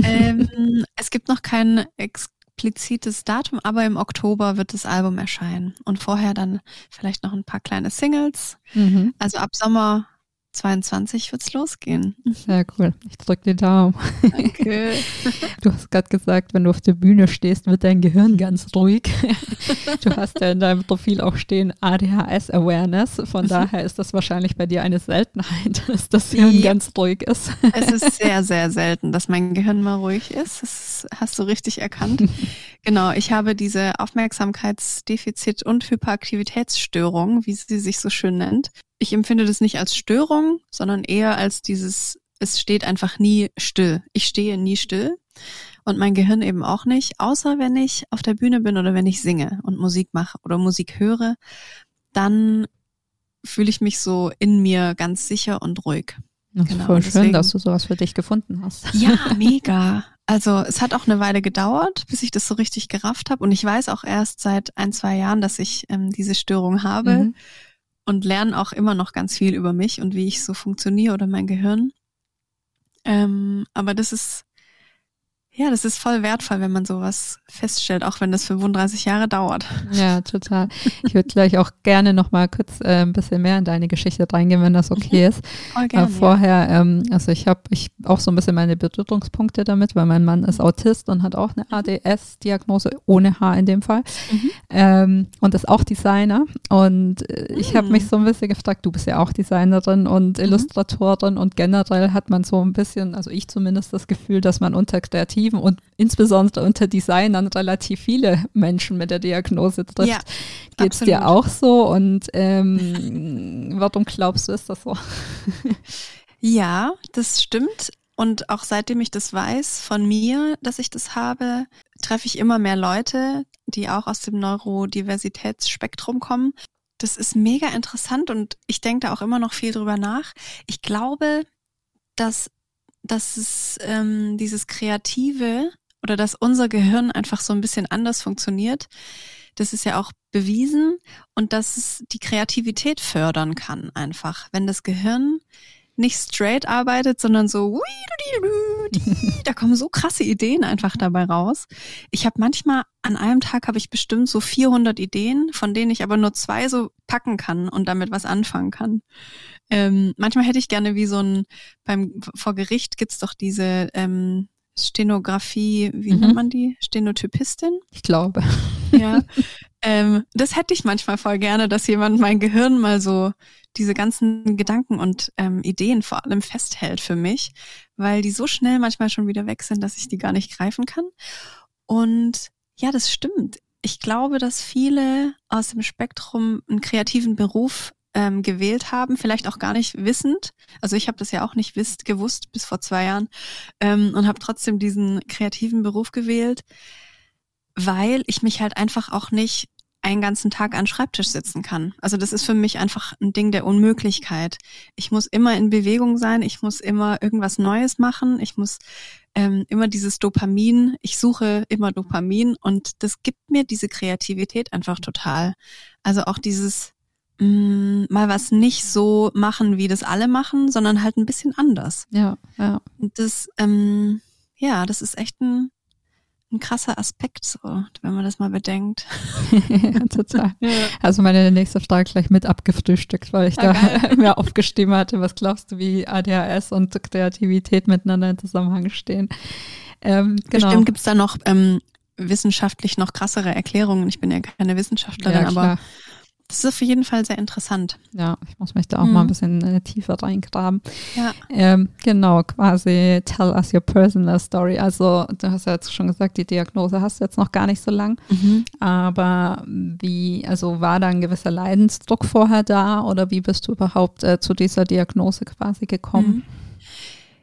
ähm, es gibt noch kein explizites Datum, aber im Oktober wird das Album erscheinen. Und vorher dann vielleicht noch ein paar kleine Singles. Mhm. Also ab Sommer 22 wird's losgehen. Sehr cool. Ich drücke die Daumen. Danke. Du hast gerade gesagt, wenn du auf der Bühne stehst, wird dein Gehirn ganz ruhig. Du hast ja in deinem Profil auch stehen ADHS Awareness. Von mhm. daher ist das wahrscheinlich bei dir eine Seltenheit, dass das Hirn ja. ganz ruhig ist. Es ist sehr, sehr selten, dass mein Gehirn mal ruhig ist. Das hast du richtig erkannt. Genau, ich habe diese Aufmerksamkeitsdefizit- und Hyperaktivitätsstörung, wie sie sich so schön nennt ich empfinde das nicht als Störung, sondern eher als dieses, es steht einfach nie still. Ich stehe nie still und mein Gehirn eben auch nicht, außer wenn ich auf der Bühne bin oder wenn ich singe und Musik mache oder Musik höre, dann fühle ich mich so in mir ganz sicher und ruhig. Das genau, voll schön, deswegen, dass du sowas für dich gefunden hast. Ja, mega. Also es hat auch eine Weile gedauert, bis ich das so richtig gerafft habe. Und ich weiß auch erst seit ein, zwei Jahren, dass ich ähm, diese Störung habe. Mhm und lerne auch immer noch ganz viel über mich und wie ich so funktioniere oder mein Gehirn. Ähm, aber das ist, ja, das ist voll wertvoll, wenn man sowas feststellt, auch wenn das 35 Jahre dauert. Ja, total. Ich würde gleich auch gerne noch mal kurz äh, ein bisschen mehr in deine Geschichte reingehen, wenn das okay ist. Voll gerne, äh, vorher, ähm, also ich habe ich auch so ein bisschen meine Berührungspunkte damit, weil mein Mann ist Autist und hat auch eine ADS-Diagnose ohne H in dem Fall mhm. ähm, und ist auch Designer. Und äh, ich habe mich mm. so ein bisschen gefragt, du bist ja auch Designerin und mhm. Illustratorin und generell hat man so ein bisschen, also ich zumindest das Gefühl, dass man unter kreativ Kreativen und insbesondere unter Designern relativ viele Menschen mit der Diagnose trifft. Ja, Geht es dir auch so? Und ähm, warum glaubst du, ist das so? Ja, das stimmt. Und auch seitdem ich das weiß von mir, dass ich das habe, treffe ich immer mehr Leute, die auch aus dem Neurodiversitätsspektrum kommen. Das ist mega interessant und ich denke da auch immer noch viel drüber nach. Ich glaube, dass dass es ähm, dieses Kreative oder dass unser Gehirn einfach so ein bisschen anders funktioniert. Das ist ja auch bewiesen und dass es die Kreativität fördern kann einfach. Wenn das Gehirn nicht straight arbeitet, sondern so, da kommen so krasse Ideen einfach dabei raus. Ich habe manchmal an einem Tag habe ich bestimmt so 400 Ideen, von denen ich aber nur zwei so packen kann und damit was anfangen kann. Ähm, manchmal hätte ich gerne wie so ein, beim, vor Gericht gibt's doch diese ähm, Stenografie, wie mhm. nennt man die? Stenotypistin? Ich glaube. Ja. ähm, das hätte ich manchmal voll gerne, dass jemand mein Gehirn mal so diese ganzen Gedanken und ähm, Ideen vor allem festhält für mich, weil die so schnell manchmal schon wieder weg sind, dass ich die gar nicht greifen kann. Und ja, das stimmt. Ich glaube, dass viele aus dem Spektrum einen kreativen Beruf ähm, gewählt haben, vielleicht auch gar nicht wissend. Also ich habe das ja auch nicht wisst, gewusst bis vor zwei Jahren ähm, und habe trotzdem diesen kreativen Beruf gewählt, weil ich mich halt einfach auch nicht einen ganzen Tag an Schreibtisch sitzen kann. Also das ist für mich einfach ein Ding der Unmöglichkeit. Ich muss immer in Bewegung sein, ich muss immer irgendwas Neues machen, ich muss ähm, immer dieses Dopamin, ich suche immer Dopamin und das gibt mir diese Kreativität einfach total. Also auch dieses mh, mm, mal was nicht so machen, wie das alle machen, sondern halt ein bisschen anders. Ja, ja. Und das, ähm, ja, das ist echt ein, ein krasser Aspekt, so, wenn man das mal bedenkt. ja, total. Ja. Also meine nächste Frage gleich mit abgefrühstückt, weil ich ja, da geil. mir aufgeschrieben hatte, was glaubst du, wie ADHS und Kreativität miteinander in Zusammenhang stehen? Ähm, genau. Bestimmt gibt's da noch ähm, wissenschaftlich noch krassere Erklärungen. Ich bin ja keine Wissenschaftlerin, ja, aber das ist auf jeden Fall sehr interessant. Ja, ich muss mich da auch mhm. mal ein bisschen äh, tiefer reingraben. Ja. Ähm, genau, quasi tell us your personal story. Also du hast ja jetzt schon gesagt, die Diagnose hast du jetzt noch gar nicht so lang. Mhm. Aber wie, also war da ein gewisser Leidensdruck vorher da oder wie bist du überhaupt äh, zu dieser Diagnose quasi gekommen? Mhm.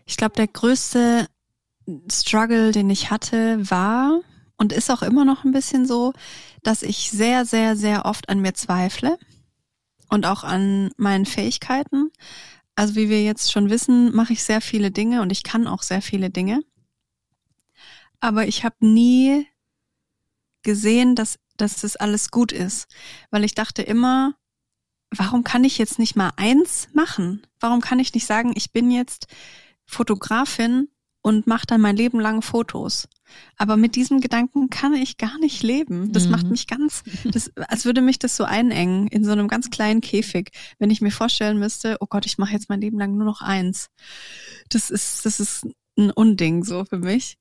Ich glaube, der größte Struggle, den ich hatte, war und ist auch immer noch ein bisschen so, dass ich sehr, sehr, sehr oft an mir zweifle und auch an meinen Fähigkeiten. Also wie wir jetzt schon wissen, mache ich sehr viele Dinge und ich kann auch sehr viele Dinge. Aber ich habe nie gesehen, dass, dass das alles gut ist, weil ich dachte immer, warum kann ich jetzt nicht mal eins machen? Warum kann ich nicht sagen, ich bin jetzt Fotografin und mache dann mein Leben lang Fotos. Aber mit diesem Gedanken kann ich gar nicht leben. Das mhm. macht mich ganz, das, als würde mich das so einengen in so einem ganz kleinen Käfig, wenn ich mir vorstellen müsste, oh Gott, ich mache jetzt mein Leben lang nur noch eins. Das ist, das ist ein Unding so für mich.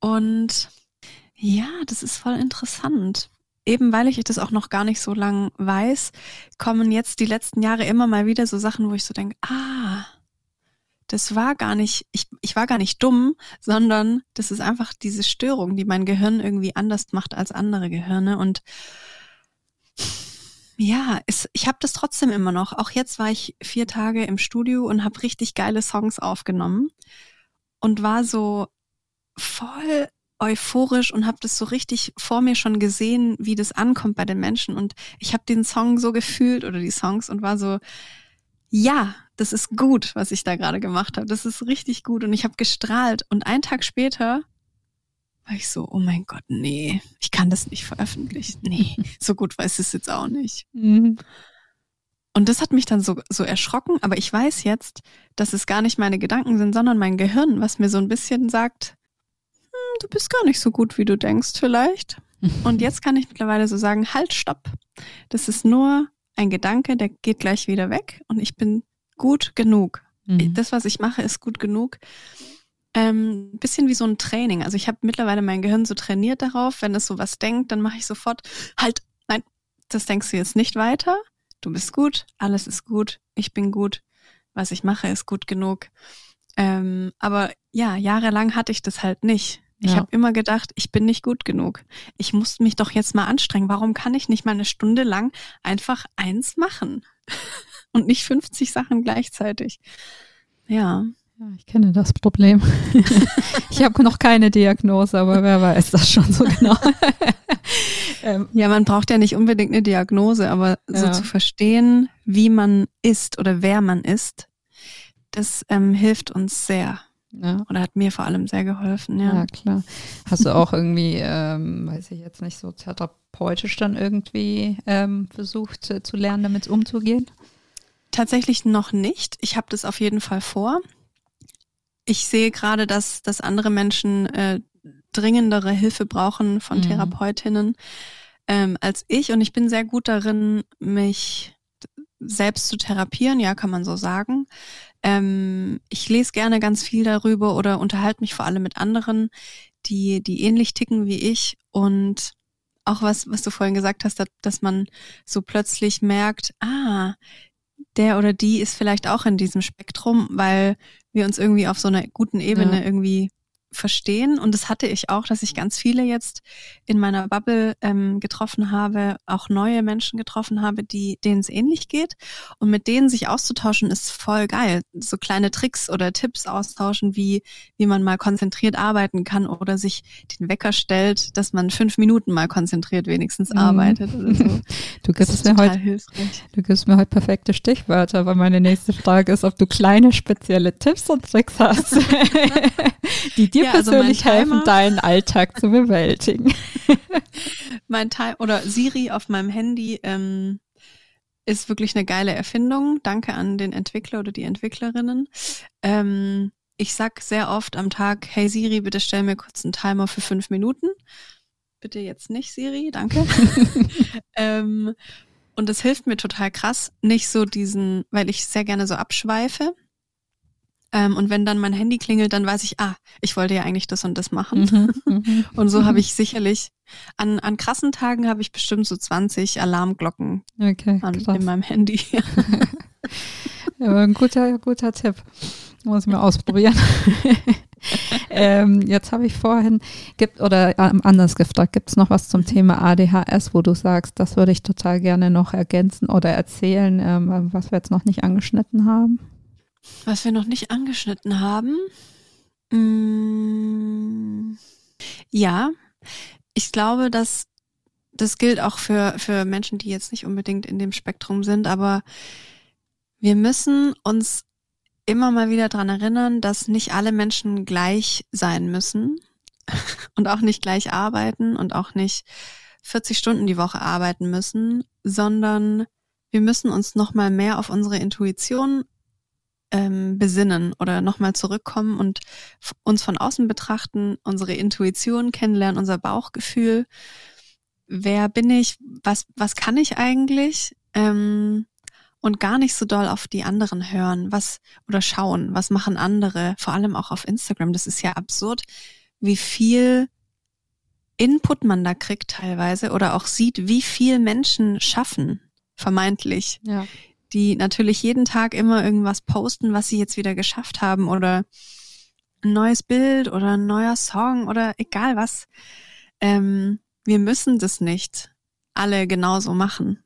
Und ja, das ist voll interessant. Eben weil ich das auch noch gar nicht so lang weiß, kommen jetzt die letzten Jahre immer mal wieder so Sachen, wo ich so denke, ah, das war gar nicht, ich, ich war gar nicht dumm, sondern das ist einfach diese Störung, die mein Gehirn irgendwie anders macht als andere Gehirne. Und ja, es, ich habe das trotzdem immer noch. Auch jetzt war ich vier Tage im Studio und habe richtig geile Songs aufgenommen und war so voll euphorisch und habe das so richtig vor mir schon gesehen, wie das ankommt bei den Menschen. Und ich habe den Song so gefühlt oder die Songs und war so, ja, das ist gut, was ich da gerade gemacht habe. Das ist richtig gut. Und ich habe gestrahlt. Und einen Tag später war ich so, oh mein Gott, nee, ich kann das nicht veröffentlichen. Nee, so gut weiß es jetzt auch nicht. Mhm. Und das hat mich dann so, so erschrocken, aber ich weiß jetzt, dass es gar nicht meine Gedanken sind, sondern mein Gehirn, was mir so ein bisschen sagt, hm, du bist gar nicht so gut, wie du denkst vielleicht. Und jetzt kann ich mittlerweile so sagen, halt, stopp. Das ist nur ein Gedanke, der geht gleich wieder weg und ich bin gut genug. Mhm. Das, was ich mache, ist gut genug. Ähm, bisschen wie so ein Training. Also ich habe mittlerweile mein Gehirn so trainiert darauf, wenn es sowas denkt, dann mache ich sofort, halt, nein, das denkst du jetzt nicht weiter. Du bist gut, alles ist gut, ich bin gut, was ich mache, ist gut genug. Ähm, aber ja, jahrelang hatte ich das halt nicht. Ich ja. habe immer gedacht, ich bin nicht gut genug. Ich muss mich doch jetzt mal anstrengen. Warum kann ich nicht mal eine Stunde lang einfach eins machen und nicht 50 Sachen gleichzeitig? Ja. Ja, ich kenne das Problem. ich habe noch keine Diagnose, aber wer weiß das schon so genau. ähm, ja, man braucht ja nicht unbedingt eine Diagnose, aber ja. so zu verstehen, wie man ist oder wer man ist, das ähm, hilft uns sehr. Ja. Oder hat mir vor allem sehr geholfen, ja. Ja, klar. Hast du auch irgendwie, ähm, weiß ich jetzt nicht, so therapeutisch dann irgendwie ähm, versucht äh, zu lernen, damit umzugehen? Tatsächlich noch nicht. Ich habe das auf jeden Fall vor. Ich sehe gerade, dass, dass andere Menschen äh, dringendere Hilfe brauchen von mhm. Therapeutinnen ähm, als ich. Und ich bin sehr gut darin, mich selbst zu therapieren, ja, kann man so sagen. Ähm, ich lese gerne ganz viel darüber oder unterhalte mich vor allem mit anderen, die, die ähnlich ticken wie ich und auch was, was du vorhin gesagt hast, dass, man so plötzlich merkt, ah, der oder die ist vielleicht auch in diesem Spektrum, weil wir uns irgendwie auf so einer guten Ebene ja. irgendwie verstehen. Und das hatte ich auch, dass ich ganz viele jetzt in meiner Bubble ähm, getroffen habe, auch neue Menschen getroffen habe, die denen es ähnlich geht. Und mit denen sich auszutauschen, ist voll geil. So kleine Tricks oder Tipps austauschen, wie, wie man mal konzentriert arbeiten kann oder sich den Wecker stellt, dass man fünf Minuten mal konzentriert wenigstens mhm. arbeitet oder so. Du gibst, mir heute, hilfreich. du gibst mir heute perfekte Stichwörter, weil meine nächste Frage ist, ob du kleine spezielle Tipps und Tricks hast, die dir ja, also persönlich also helfen, deinen Alltag zu bewältigen. mein Teil oder Siri auf meinem Handy ähm, ist wirklich eine geile Erfindung. Danke an den Entwickler oder die Entwicklerinnen. Ähm, ich sag sehr oft am Tag, hey Siri, bitte stell mir kurz einen Timer für fünf Minuten. Bitte jetzt nicht, Siri, danke. ähm, und das hilft mir total krass, nicht so diesen, weil ich sehr gerne so abschweife. Ähm, und wenn dann mein Handy klingelt, dann weiß ich, ah, ich wollte ja eigentlich das und das machen. Mhm, mhm. und so habe ich sicherlich, an, an krassen Tagen habe ich bestimmt so 20 Alarmglocken okay, an, in meinem Handy. ja, ein guter, guter Tipp. Muss ich mal ausprobieren. ähm, jetzt habe ich vorhin, gibt oder ähm, anders gefragt, gibt es noch was zum Thema ADHS, wo du sagst, das würde ich total gerne noch ergänzen oder erzählen, ähm, was wir jetzt noch nicht angeschnitten haben? Was wir noch nicht angeschnitten haben. Mm, ja, ich glaube, dass das gilt auch für, für Menschen, die jetzt nicht unbedingt in dem Spektrum sind, aber wir müssen uns immer mal wieder dran erinnern, dass nicht alle Menschen gleich sein müssen und auch nicht gleich arbeiten und auch nicht 40 Stunden die Woche arbeiten müssen, sondern wir müssen uns noch mal mehr auf unsere Intuition ähm, besinnen oder nochmal zurückkommen und uns von außen betrachten, unsere Intuition kennenlernen, unser Bauchgefühl. Wer bin ich? Was, was kann ich eigentlich? Ähm, und gar nicht so doll auf die anderen hören, was oder schauen, was machen andere, vor allem auch auf Instagram. Das ist ja absurd, wie viel Input man da kriegt teilweise oder auch sieht, wie viel Menschen schaffen, vermeintlich. Ja die natürlich jeden Tag immer irgendwas posten, was sie jetzt wieder geschafft haben oder ein neues Bild oder ein neuer Song oder egal was. Ähm, wir müssen das nicht alle genauso machen.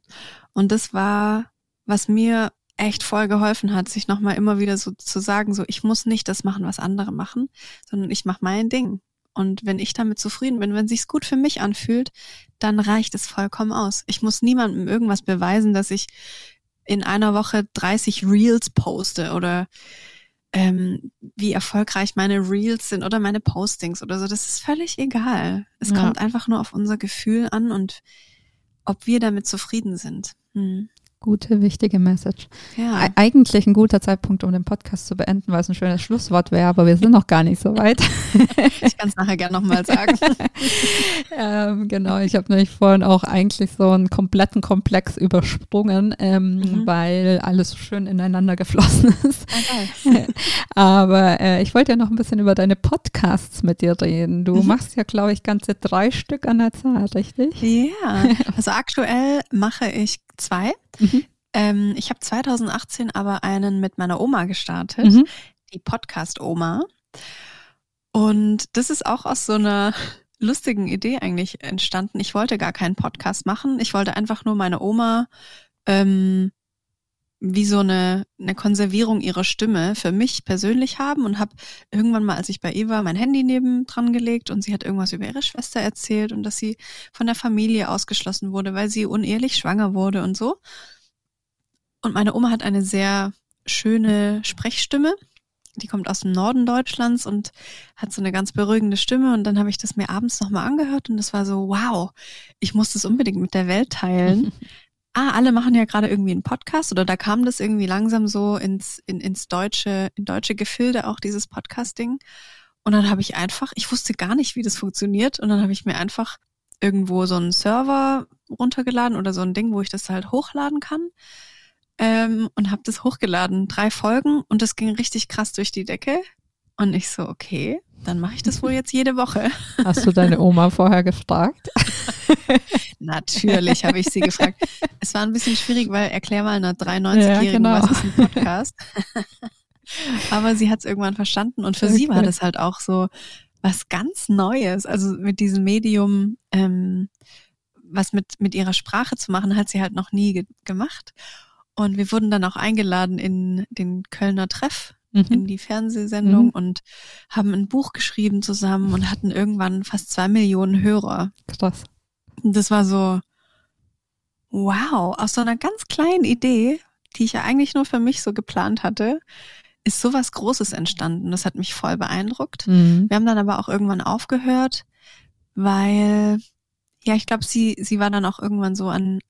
Und das war, was mir echt voll geholfen hat, sich nochmal immer wieder so zu sagen, so ich muss nicht das machen, was andere machen, sondern ich mache mein Ding. Und wenn ich damit zufrieden bin, wenn sich's gut für mich anfühlt, dann reicht es vollkommen aus. Ich muss niemandem irgendwas beweisen, dass ich in einer Woche 30 Reels poste oder ähm, wie erfolgreich meine Reels sind oder meine Postings oder so. Das ist völlig egal. Es ja. kommt einfach nur auf unser Gefühl an und ob wir damit zufrieden sind. Hm. Gute, wichtige Message. Ja. E eigentlich ein guter Zeitpunkt, um den Podcast zu beenden, weil es ein schönes Schlusswort wäre, aber wir sind noch gar nicht so weit. Ich kann es nachher gerne nochmal sagen. ähm, genau, ich habe nämlich vorhin auch eigentlich so einen kompletten Komplex übersprungen, ähm, Mhm. weil alles so schön ineinander geflossen ist. Geil. Aber äh, ich wollte ja noch ein bisschen über deine Podcasts mit dir reden. Du Mhm. machst ja, glaube ich, ganze drei Stück an der Zahl, richtig? Ja, also aktuell mache ich zwei. Mhm. Ähm, ich habe 2018 aber einen mit meiner Oma gestartet, Mhm. die Podcast-Oma. Und das ist auch aus so einer lustigen Idee eigentlich entstanden. Ich wollte gar keinen Podcast machen. Ich wollte einfach nur meine Oma ähm, wie so eine, eine Konservierung ihrer Stimme für mich persönlich haben und habe irgendwann mal, als ich bei war, mein Handy neben dran gelegt und sie hat irgendwas über ihre Schwester erzählt und dass sie von der Familie ausgeschlossen wurde, weil sie unehelich schwanger wurde und so. Und meine Oma hat eine sehr schöne Sprechstimme. Die kommt aus dem Norden Deutschlands und hat so eine ganz beruhigende Stimme. Und dann habe ich das mir abends nochmal angehört und das war so, wow, ich muss das unbedingt mit der Welt teilen. ah, alle machen ja gerade irgendwie einen Podcast oder da kam das irgendwie langsam so ins, in, ins deutsche, in deutsche Gefilde auch dieses Podcasting. Und dann habe ich einfach, ich wusste gar nicht, wie das funktioniert. Und dann habe ich mir einfach irgendwo so einen Server runtergeladen oder so ein Ding, wo ich das halt hochladen kann. Ähm, und habe das hochgeladen, drei Folgen und das ging richtig krass durch die Decke. Und ich so, okay, dann mache ich das wohl jetzt jede Woche. Hast du deine Oma vorher gefragt? Natürlich habe ich sie gefragt. Es war ein bisschen schwierig, weil erklär mal einer 93-Jährigen, Ja, genau. was ist ein Podcast? Aber sie hat es irgendwann verstanden und für sie war Okay. das halt auch so was ganz Neues. Also mit diesem Medium, ähm, was mit, mit ihrer Sprache zu machen, hat sie halt noch nie ge gemacht. Und wir wurden dann auch eingeladen in den Kölner Treff, in Mhm. die Fernsehsendung Mhm. und haben ein Buch geschrieben zusammen und hatten irgendwann fast zwei Millionen Hörer. Krass. Und das war so, wow, aus so einer ganz kleinen Idee, die ich ja eigentlich nur für mich so geplant hatte, ist sowas Großes entstanden. Das hat mich voll beeindruckt. Mhm. Wir haben dann aber auch irgendwann aufgehört, weil, ja, ich glaube, sie, sie war dann auch irgendwann so an,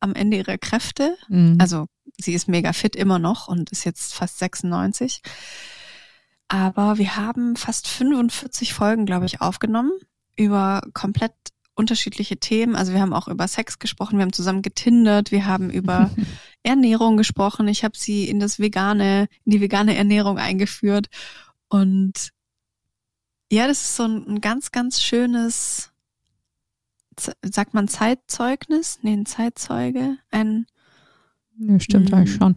am Ende ihrer Kräfte. Mhm. Also sie ist mega fit immer noch und ist jetzt fast 96. Aber wir haben fast 45 Folgen, glaube ich, aufgenommen über komplett unterschiedliche Themen. Also wir haben auch über Sex gesprochen, wir haben zusammen getindert, wir haben über Ernährung gesprochen. Ich habe sie in das vegane, in die vegane Ernährung eingeführt. Und ja, das ist so ein, ganz, ganz schönes, sagt man Zeitzeugnis? Nee, ein Zeitzeuge? Ein Nö, stimmt Mhm. eigentlich schon.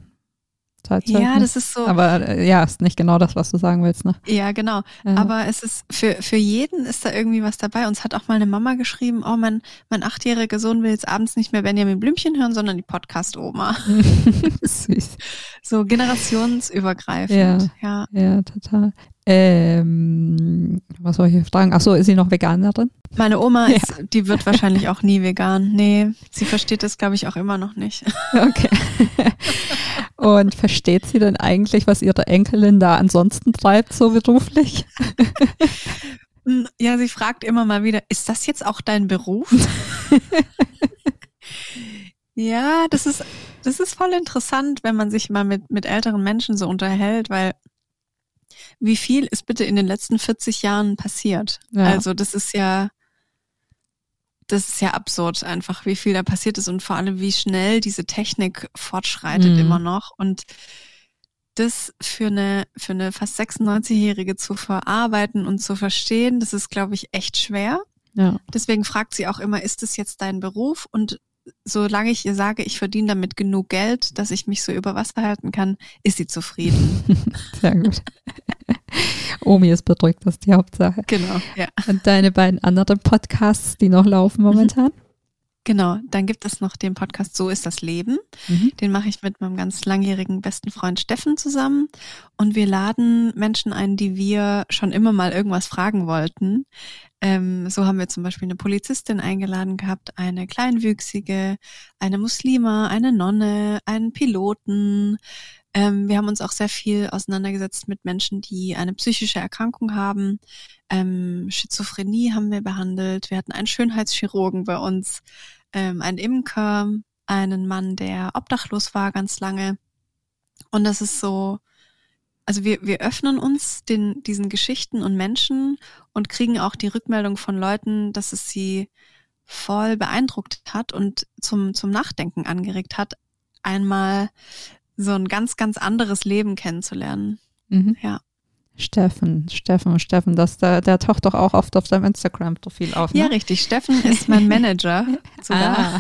Zeitzeugnis. Ja, das ist so. Aber äh, ja, ist nicht genau das, was du sagen willst, ne? ja, genau. Ja. Aber es ist für, für jeden ist da irgendwie was dabei. Uns hat auch mal eine Mama geschrieben, oh, mein, mein achtjähriger Sohn will jetzt abends nicht mehr Benjamin Blümchen hören, sondern die Podcast-Oma. Süß. So generationsübergreifend. Ja. Ja, total. Ähm, was soll ich hier fragen? Ach so, ist sie noch Veganerin? Meine Oma Ja. ist, die wird wahrscheinlich auch nie vegan. Nee, sie versteht das, glaube ich, auch immer noch nicht. Okay. Und versteht sie denn eigentlich, was ihre Enkelin da ansonsten treibt, so beruflich? Ja, sie fragt immer mal wieder, ist das jetzt auch dein Beruf? ja, das ist, das ist voll interessant, wenn man sich mal mit, mit älteren Menschen so unterhält, weil wie viel ist bitte in den letzten 40 Jahren passiert? Ja. Also das ist ja, das ist ja absurd einfach, wie viel da passiert ist und vor allem wie schnell diese Technik fortschreitet Mhm. immer noch und das für eine, für eine fast 96-Jährige zu verarbeiten und zu verstehen, das ist, glaube ich, echt schwer. Ja. Deswegen fragt sie auch immer, ist es jetzt dein Beruf? Und solange ich ihr sage, ich verdiene damit genug Geld, dass ich mich so über Wasser halten kann, ist sie zufrieden. Sehr gut. Omi ist beruhigt, das ist die Hauptsache. genau, ja. Und deine beiden anderen Podcasts, die noch laufen momentan? Genau, dann gibt es noch den Podcast So ist das Leben. Mhm. Den mache ich mit meinem ganz langjährigen besten Freund Steffen zusammen. Und wir laden Menschen ein, die wir schon immer mal irgendwas fragen wollten. Ähm, so haben wir zum Beispiel eine Polizistin eingeladen gehabt, eine Kleinwüchsige, eine Muslima, eine Nonne, einen Piloten. Ähm, wir haben uns auch sehr viel auseinandergesetzt mit Menschen, die eine psychische Erkrankung haben. Ähm, Schizophrenie haben wir behandelt. Wir hatten einen Schönheitschirurgen bei uns, ähm, einen Imker, einen Mann, der obdachlos war ganz lange. Und das ist so, also wir, wir öffnen uns den, diesen Geschichten und Menschen und kriegen auch die Rückmeldung von Leuten, dass es sie voll beeindruckt hat und zum, zum Nachdenken angeregt hat, einmal so ein ganz, ganz anderes Leben kennenzulernen. Mhm. Ja. Steffen, Steffen, Steffen, das, der, der taucht doch auch oft auf deinem Instagram-Profil auf. Ne? Ja, richtig. Steffen ist mein Manager. Ah,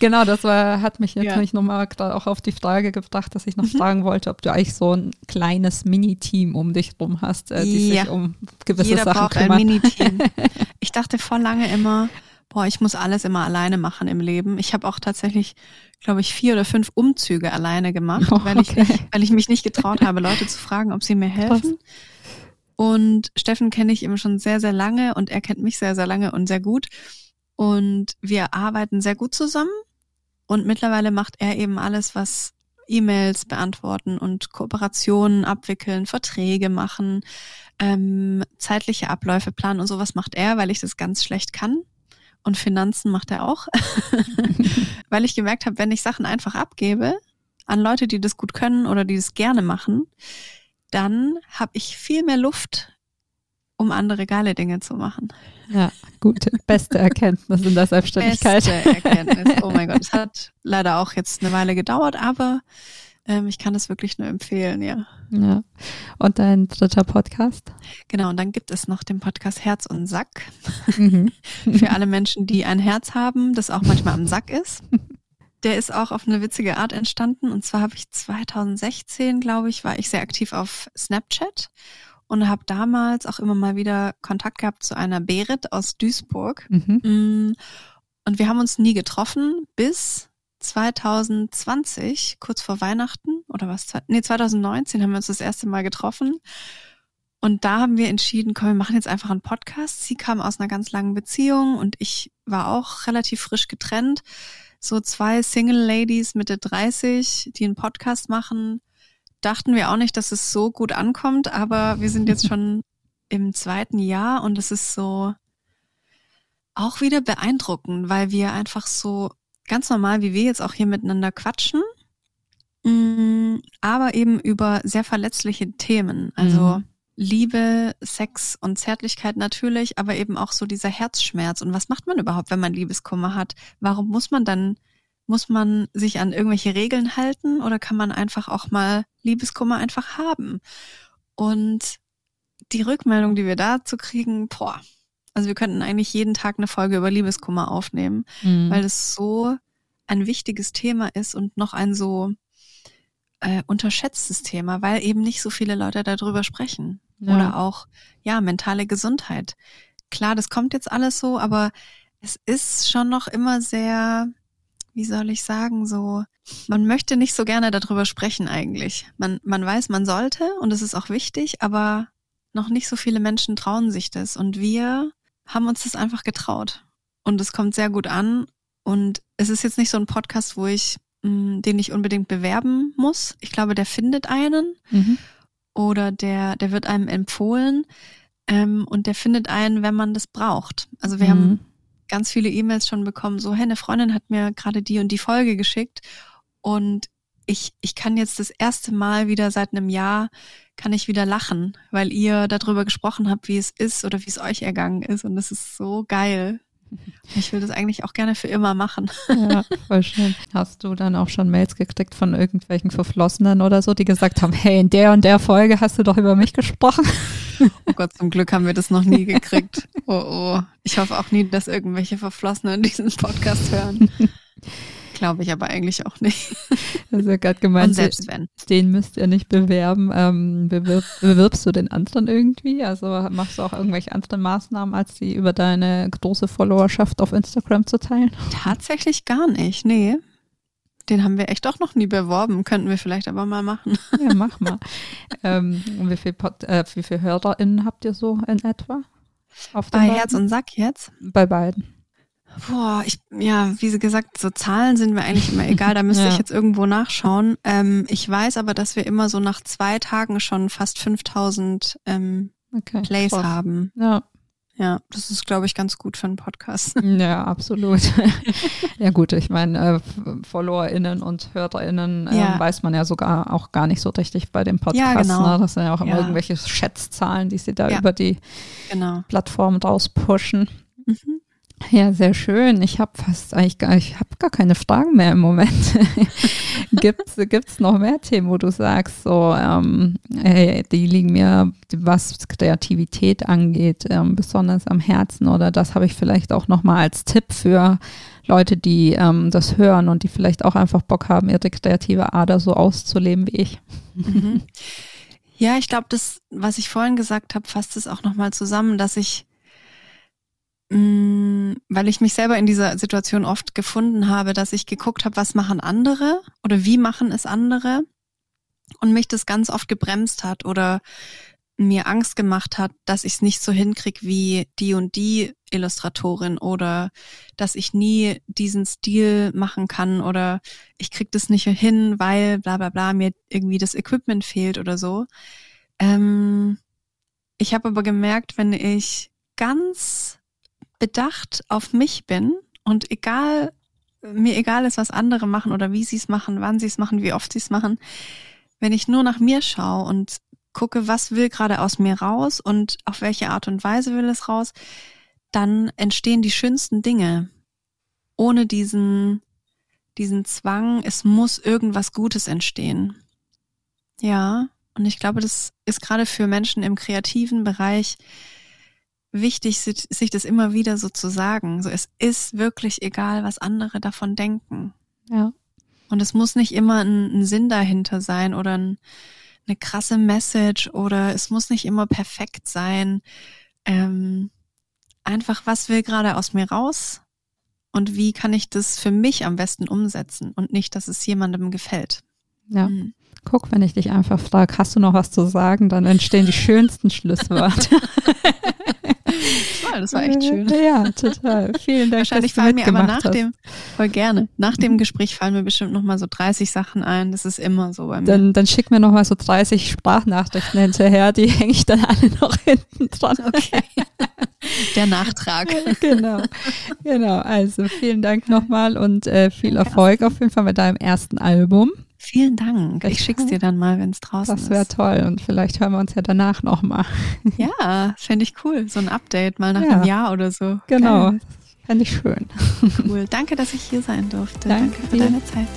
genau, das war, hat mich jetzt Ja. nochmal gerade auch auf die Frage gebracht, dass ich noch fragen wollte, ob du eigentlich so ein kleines Mini-Team um dich rum hast, äh, die Ja. sich um gewisse Jeder Sachen braucht ein kümmern. Mini-Team. Ich dachte vor lange immer, boah, ich muss alles immer alleine machen im Leben. Ich habe auch tatsächlich, glaube ich, vier oder fünf Umzüge alleine gemacht, Oh, weil, ich okay. nicht, weil ich mich nicht getraut habe, Leute zu fragen, ob sie mir helfen. Und Steffen kenne ich eben schon sehr, sehr lange und er kennt mich sehr, sehr lange und sehr gut. Und wir arbeiten sehr gut zusammen. Und mittlerweile macht er eben alles, was E-Mails beantworten und Kooperationen abwickeln, Verträge machen, ähm, zeitliche Abläufe planen und sowas macht er, weil ich das ganz schlecht kann. Und Finanzen macht er auch, weil ich gemerkt habe, wenn ich Sachen einfach abgebe an Leute, die das gut können oder die das gerne machen, dann habe ich viel mehr Luft, um andere geile Dinge zu machen. Ja, gute, beste Erkenntnis in der Selbstständigkeit. Beste Erkenntnis. Oh mein Gott, es hat leider auch jetzt eine Weile gedauert, aber ähm, ich kann es wirklich nur empfehlen, ja. Ja. Und dein dritter Podcast? Genau, und dann gibt es noch den Podcast Herz und Sack Mhm. für alle Menschen, die ein Herz haben, das auch manchmal am Sack ist. Der ist auch auf eine witzige Art entstanden. Und zwar habe ich 2016, glaube ich, war ich sehr aktiv auf Snapchat und habe damals auch immer mal wieder Kontakt gehabt zu einer Berit aus Duisburg. Mhm. Mm, Und wir haben uns nie getroffen bis 2020, kurz vor Weihnachten oder was? Nee, 2019 haben wir uns das erste Mal getroffen. Und da haben wir entschieden, komm, wir machen jetzt einfach einen Podcast. Sie kam aus einer ganz langen Beziehung und ich war auch relativ frisch getrennt. So zwei Single Ladies Mitte 30, die einen Podcast machen. Dachten wir auch nicht, dass es so gut ankommt, aber wir sind jetzt schon im zweiten Jahr und es ist so, auch wieder beeindruckend, weil wir einfach so ganz normal, wie wir jetzt auch hier miteinander quatschen, mm, aber eben über sehr verletzliche Themen. Also Mhm. Liebe, Sex und Zärtlichkeit natürlich, aber eben auch so dieser Herzschmerz. Und was macht man überhaupt, wenn man Liebeskummer hat? Warum muss man dann, muss man sich an irgendwelche Regeln halten oder kann man einfach auch mal Liebeskummer einfach haben? Und die Rückmeldung, die wir dazu kriegen, boah, also wir könnten eigentlich jeden Tag eine Folge über Liebeskummer aufnehmen, Mhm. weil es so ein wichtiges Thema ist und noch ein so äh, unterschätztes Thema, weil eben nicht so viele Leute darüber sprechen. Ja. Oder auch, ja, mentale Gesundheit. Klar, das kommt jetzt alles so, aber es ist schon noch immer sehr, wie soll ich sagen, so, man möchte nicht so gerne darüber sprechen eigentlich. Man, man weiß, man sollte und es ist auch wichtig, aber noch nicht so viele Menschen trauen sich das. Und wir haben uns das einfach getraut. Und es kommt sehr gut an. Und es ist jetzt nicht so ein Podcast, wo ich mh, den ich unbedingt bewerben muss. Ich glaube, der findet einen Mhm. oder der, der wird einem empfohlen ähm, und der findet einen, wenn man das braucht. Also wir Mhm. haben ganz viele E-Mails schon bekommen, so, hey, eine Freundin hat mir gerade die und die Folge geschickt und ich, ich kann jetzt das erste Mal wieder seit einem Jahr, kann ich wieder lachen, weil ihr darüber gesprochen habt, wie es ist oder wie es euch ergangen ist und das ist so geil. Ich will das eigentlich auch gerne für immer machen. Ja, voll schön. Hast du dann auch schon Mails gekriegt von irgendwelchen Verflossenen oder so, die gesagt haben, hey, in der und der Folge hast du doch über mich gesprochen? Oh Gott, zum Glück haben wir das noch nie gekriegt. Oh oh. Ich hoffe auch nie, dass irgendwelche Verflossenen diesen Podcast hören. Glaube ich aber eigentlich auch nicht. Das ist ja gerade gemeint, Und selbst wenn. den müsst ihr nicht bewerben. Ähm, bewirb, bewirbst du den anderen irgendwie? Also machst du auch irgendwelche anderen Maßnahmen, als die über deine große Followerschaft auf Instagram zu teilen? Tatsächlich gar nicht, nee. Den haben wir echt auch noch nie beworben. Könnten wir vielleicht aber mal machen. Ja, mach mal. ähm, und wie viel, Pod, äh, viel HörerInnen habt ihr so in etwa? Bei beiden? Herz und Sack jetzt? Bei beiden. Boah, ich, ja, wie sie gesagt, so Zahlen sind mir eigentlich immer egal. Da müsste Ja. ich jetzt irgendwo nachschauen. Ähm, ich weiß aber, dass wir immer so nach zwei Tagen schon fast 5000 ähm, Okay. Plays krass. haben. Ja, Ja, das ist, glaube ich, ganz gut für einen Podcast. Ja, absolut. ja gut, ich meine, äh, FollowerInnen und HörerInnen äh, Ja. weiß man ja sogar auch gar nicht so richtig bei dem Podcast. Ja, genau. ne? Das sind ja auch immer Ja. irgendwelche Schätzzahlen, die sie da über die Genau. Plattform rauspushen. Mhm. Ja, sehr schön. Ich habe fast eigentlich gar, ich habe gar keine Fragen mehr im Moment. gibt's gibt's noch mehr Themen, wo du sagst, so, ähm, ey, die liegen mir, was Kreativität angeht, ähm, besonders am Herzen oder das habe ich vielleicht auch noch mal als Tipp für Leute, die ähm, das hören und die vielleicht auch einfach Bock haben, ihre kreative Ader so auszuleben wie ich. Mhm. Ja, ich glaube, das, was ich vorhin gesagt habe, fasst es auch nochmal zusammen, dass ich, weil ich mich selber in dieser Situation oft gefunden habe, dass ich geguckt habe, was machen andere oder wie machen es andere und mich das ganz oft gebremst hat oder mir Angst gemacht hat, dass ich es nicht so hinkrieg wie die und die Illustratorin oder dass ich nie diesen Stil machen kann oder ich krieg das nicht hin, weil bla bla bla mir irgendwie das Equipment fehlt oder so. Ähm, ich habe aber gemerkt, wenn ich ganz bedacht auf mich bin und egal mir egal ist, was andere machen oder wie sie es machen, wann sie es machen, wie oft sie es machen, wenn ich nur nach mir schaue und gucke, was will gerade aus mir raus und auf welche Art und Weise will es raus, dann entstehen die schönsten Dinge. Ohne diesen, diesen Zwang, es muss irgendwas Gutes entstehen. Ja, und ich glaube, das ist gerade für Menschen im kreativen Bereich wichtig, si- sich das immer wieder so zu sagen. So, es ist wirklich egal, was andere davon denken. Ja. Und es muss nicht immer ein, ein Sinn dahinter sein oder ein, eine krasse Message oder es muss nicht immer perfekt sein. Ähm, einfach, was will gerade aus mir raus und wie kann ich das für mich am besten umsetzen und nicht, dass es jemandem gefällt. Ja. Mhm. Guck, wenn ich dich einfach frage, hast du noch was zu sagen, dann entstehen die schönsten Schlussworte. Toll, das war echt schön. Ja, total. Vielen Dank, Wahrscheinlich dass du fallen mir aber nach hast. dem, voll gerne, nach dem Gespräch fallen mir bestimmt noch mal so 30 Sachen ein. Das ist immer so bei mir. Dann, dann schick mir noch mal so 30 Sprachnachrichten hinterher, die hänge ich dann alle noch hinten dran. Okay. Der Nachtrag. genau, genau. Also vielen Dank nochmal und äh, viel. Erfolg auf jeden Fall mit deinem ersten Album. Vielen Dank. Das Ich schick's dir dann mal, wenn es draußen Das wäre ist. toll und vielleicht hören wir uns ja danach nochmal. Ja, fände ich cool. So ein Update mal nach Ja. einem Jahr oder so. Genau, das fände ich schön. Cool. Danke, dass ich hier sein durfte. Danke Danke für deine Zeit.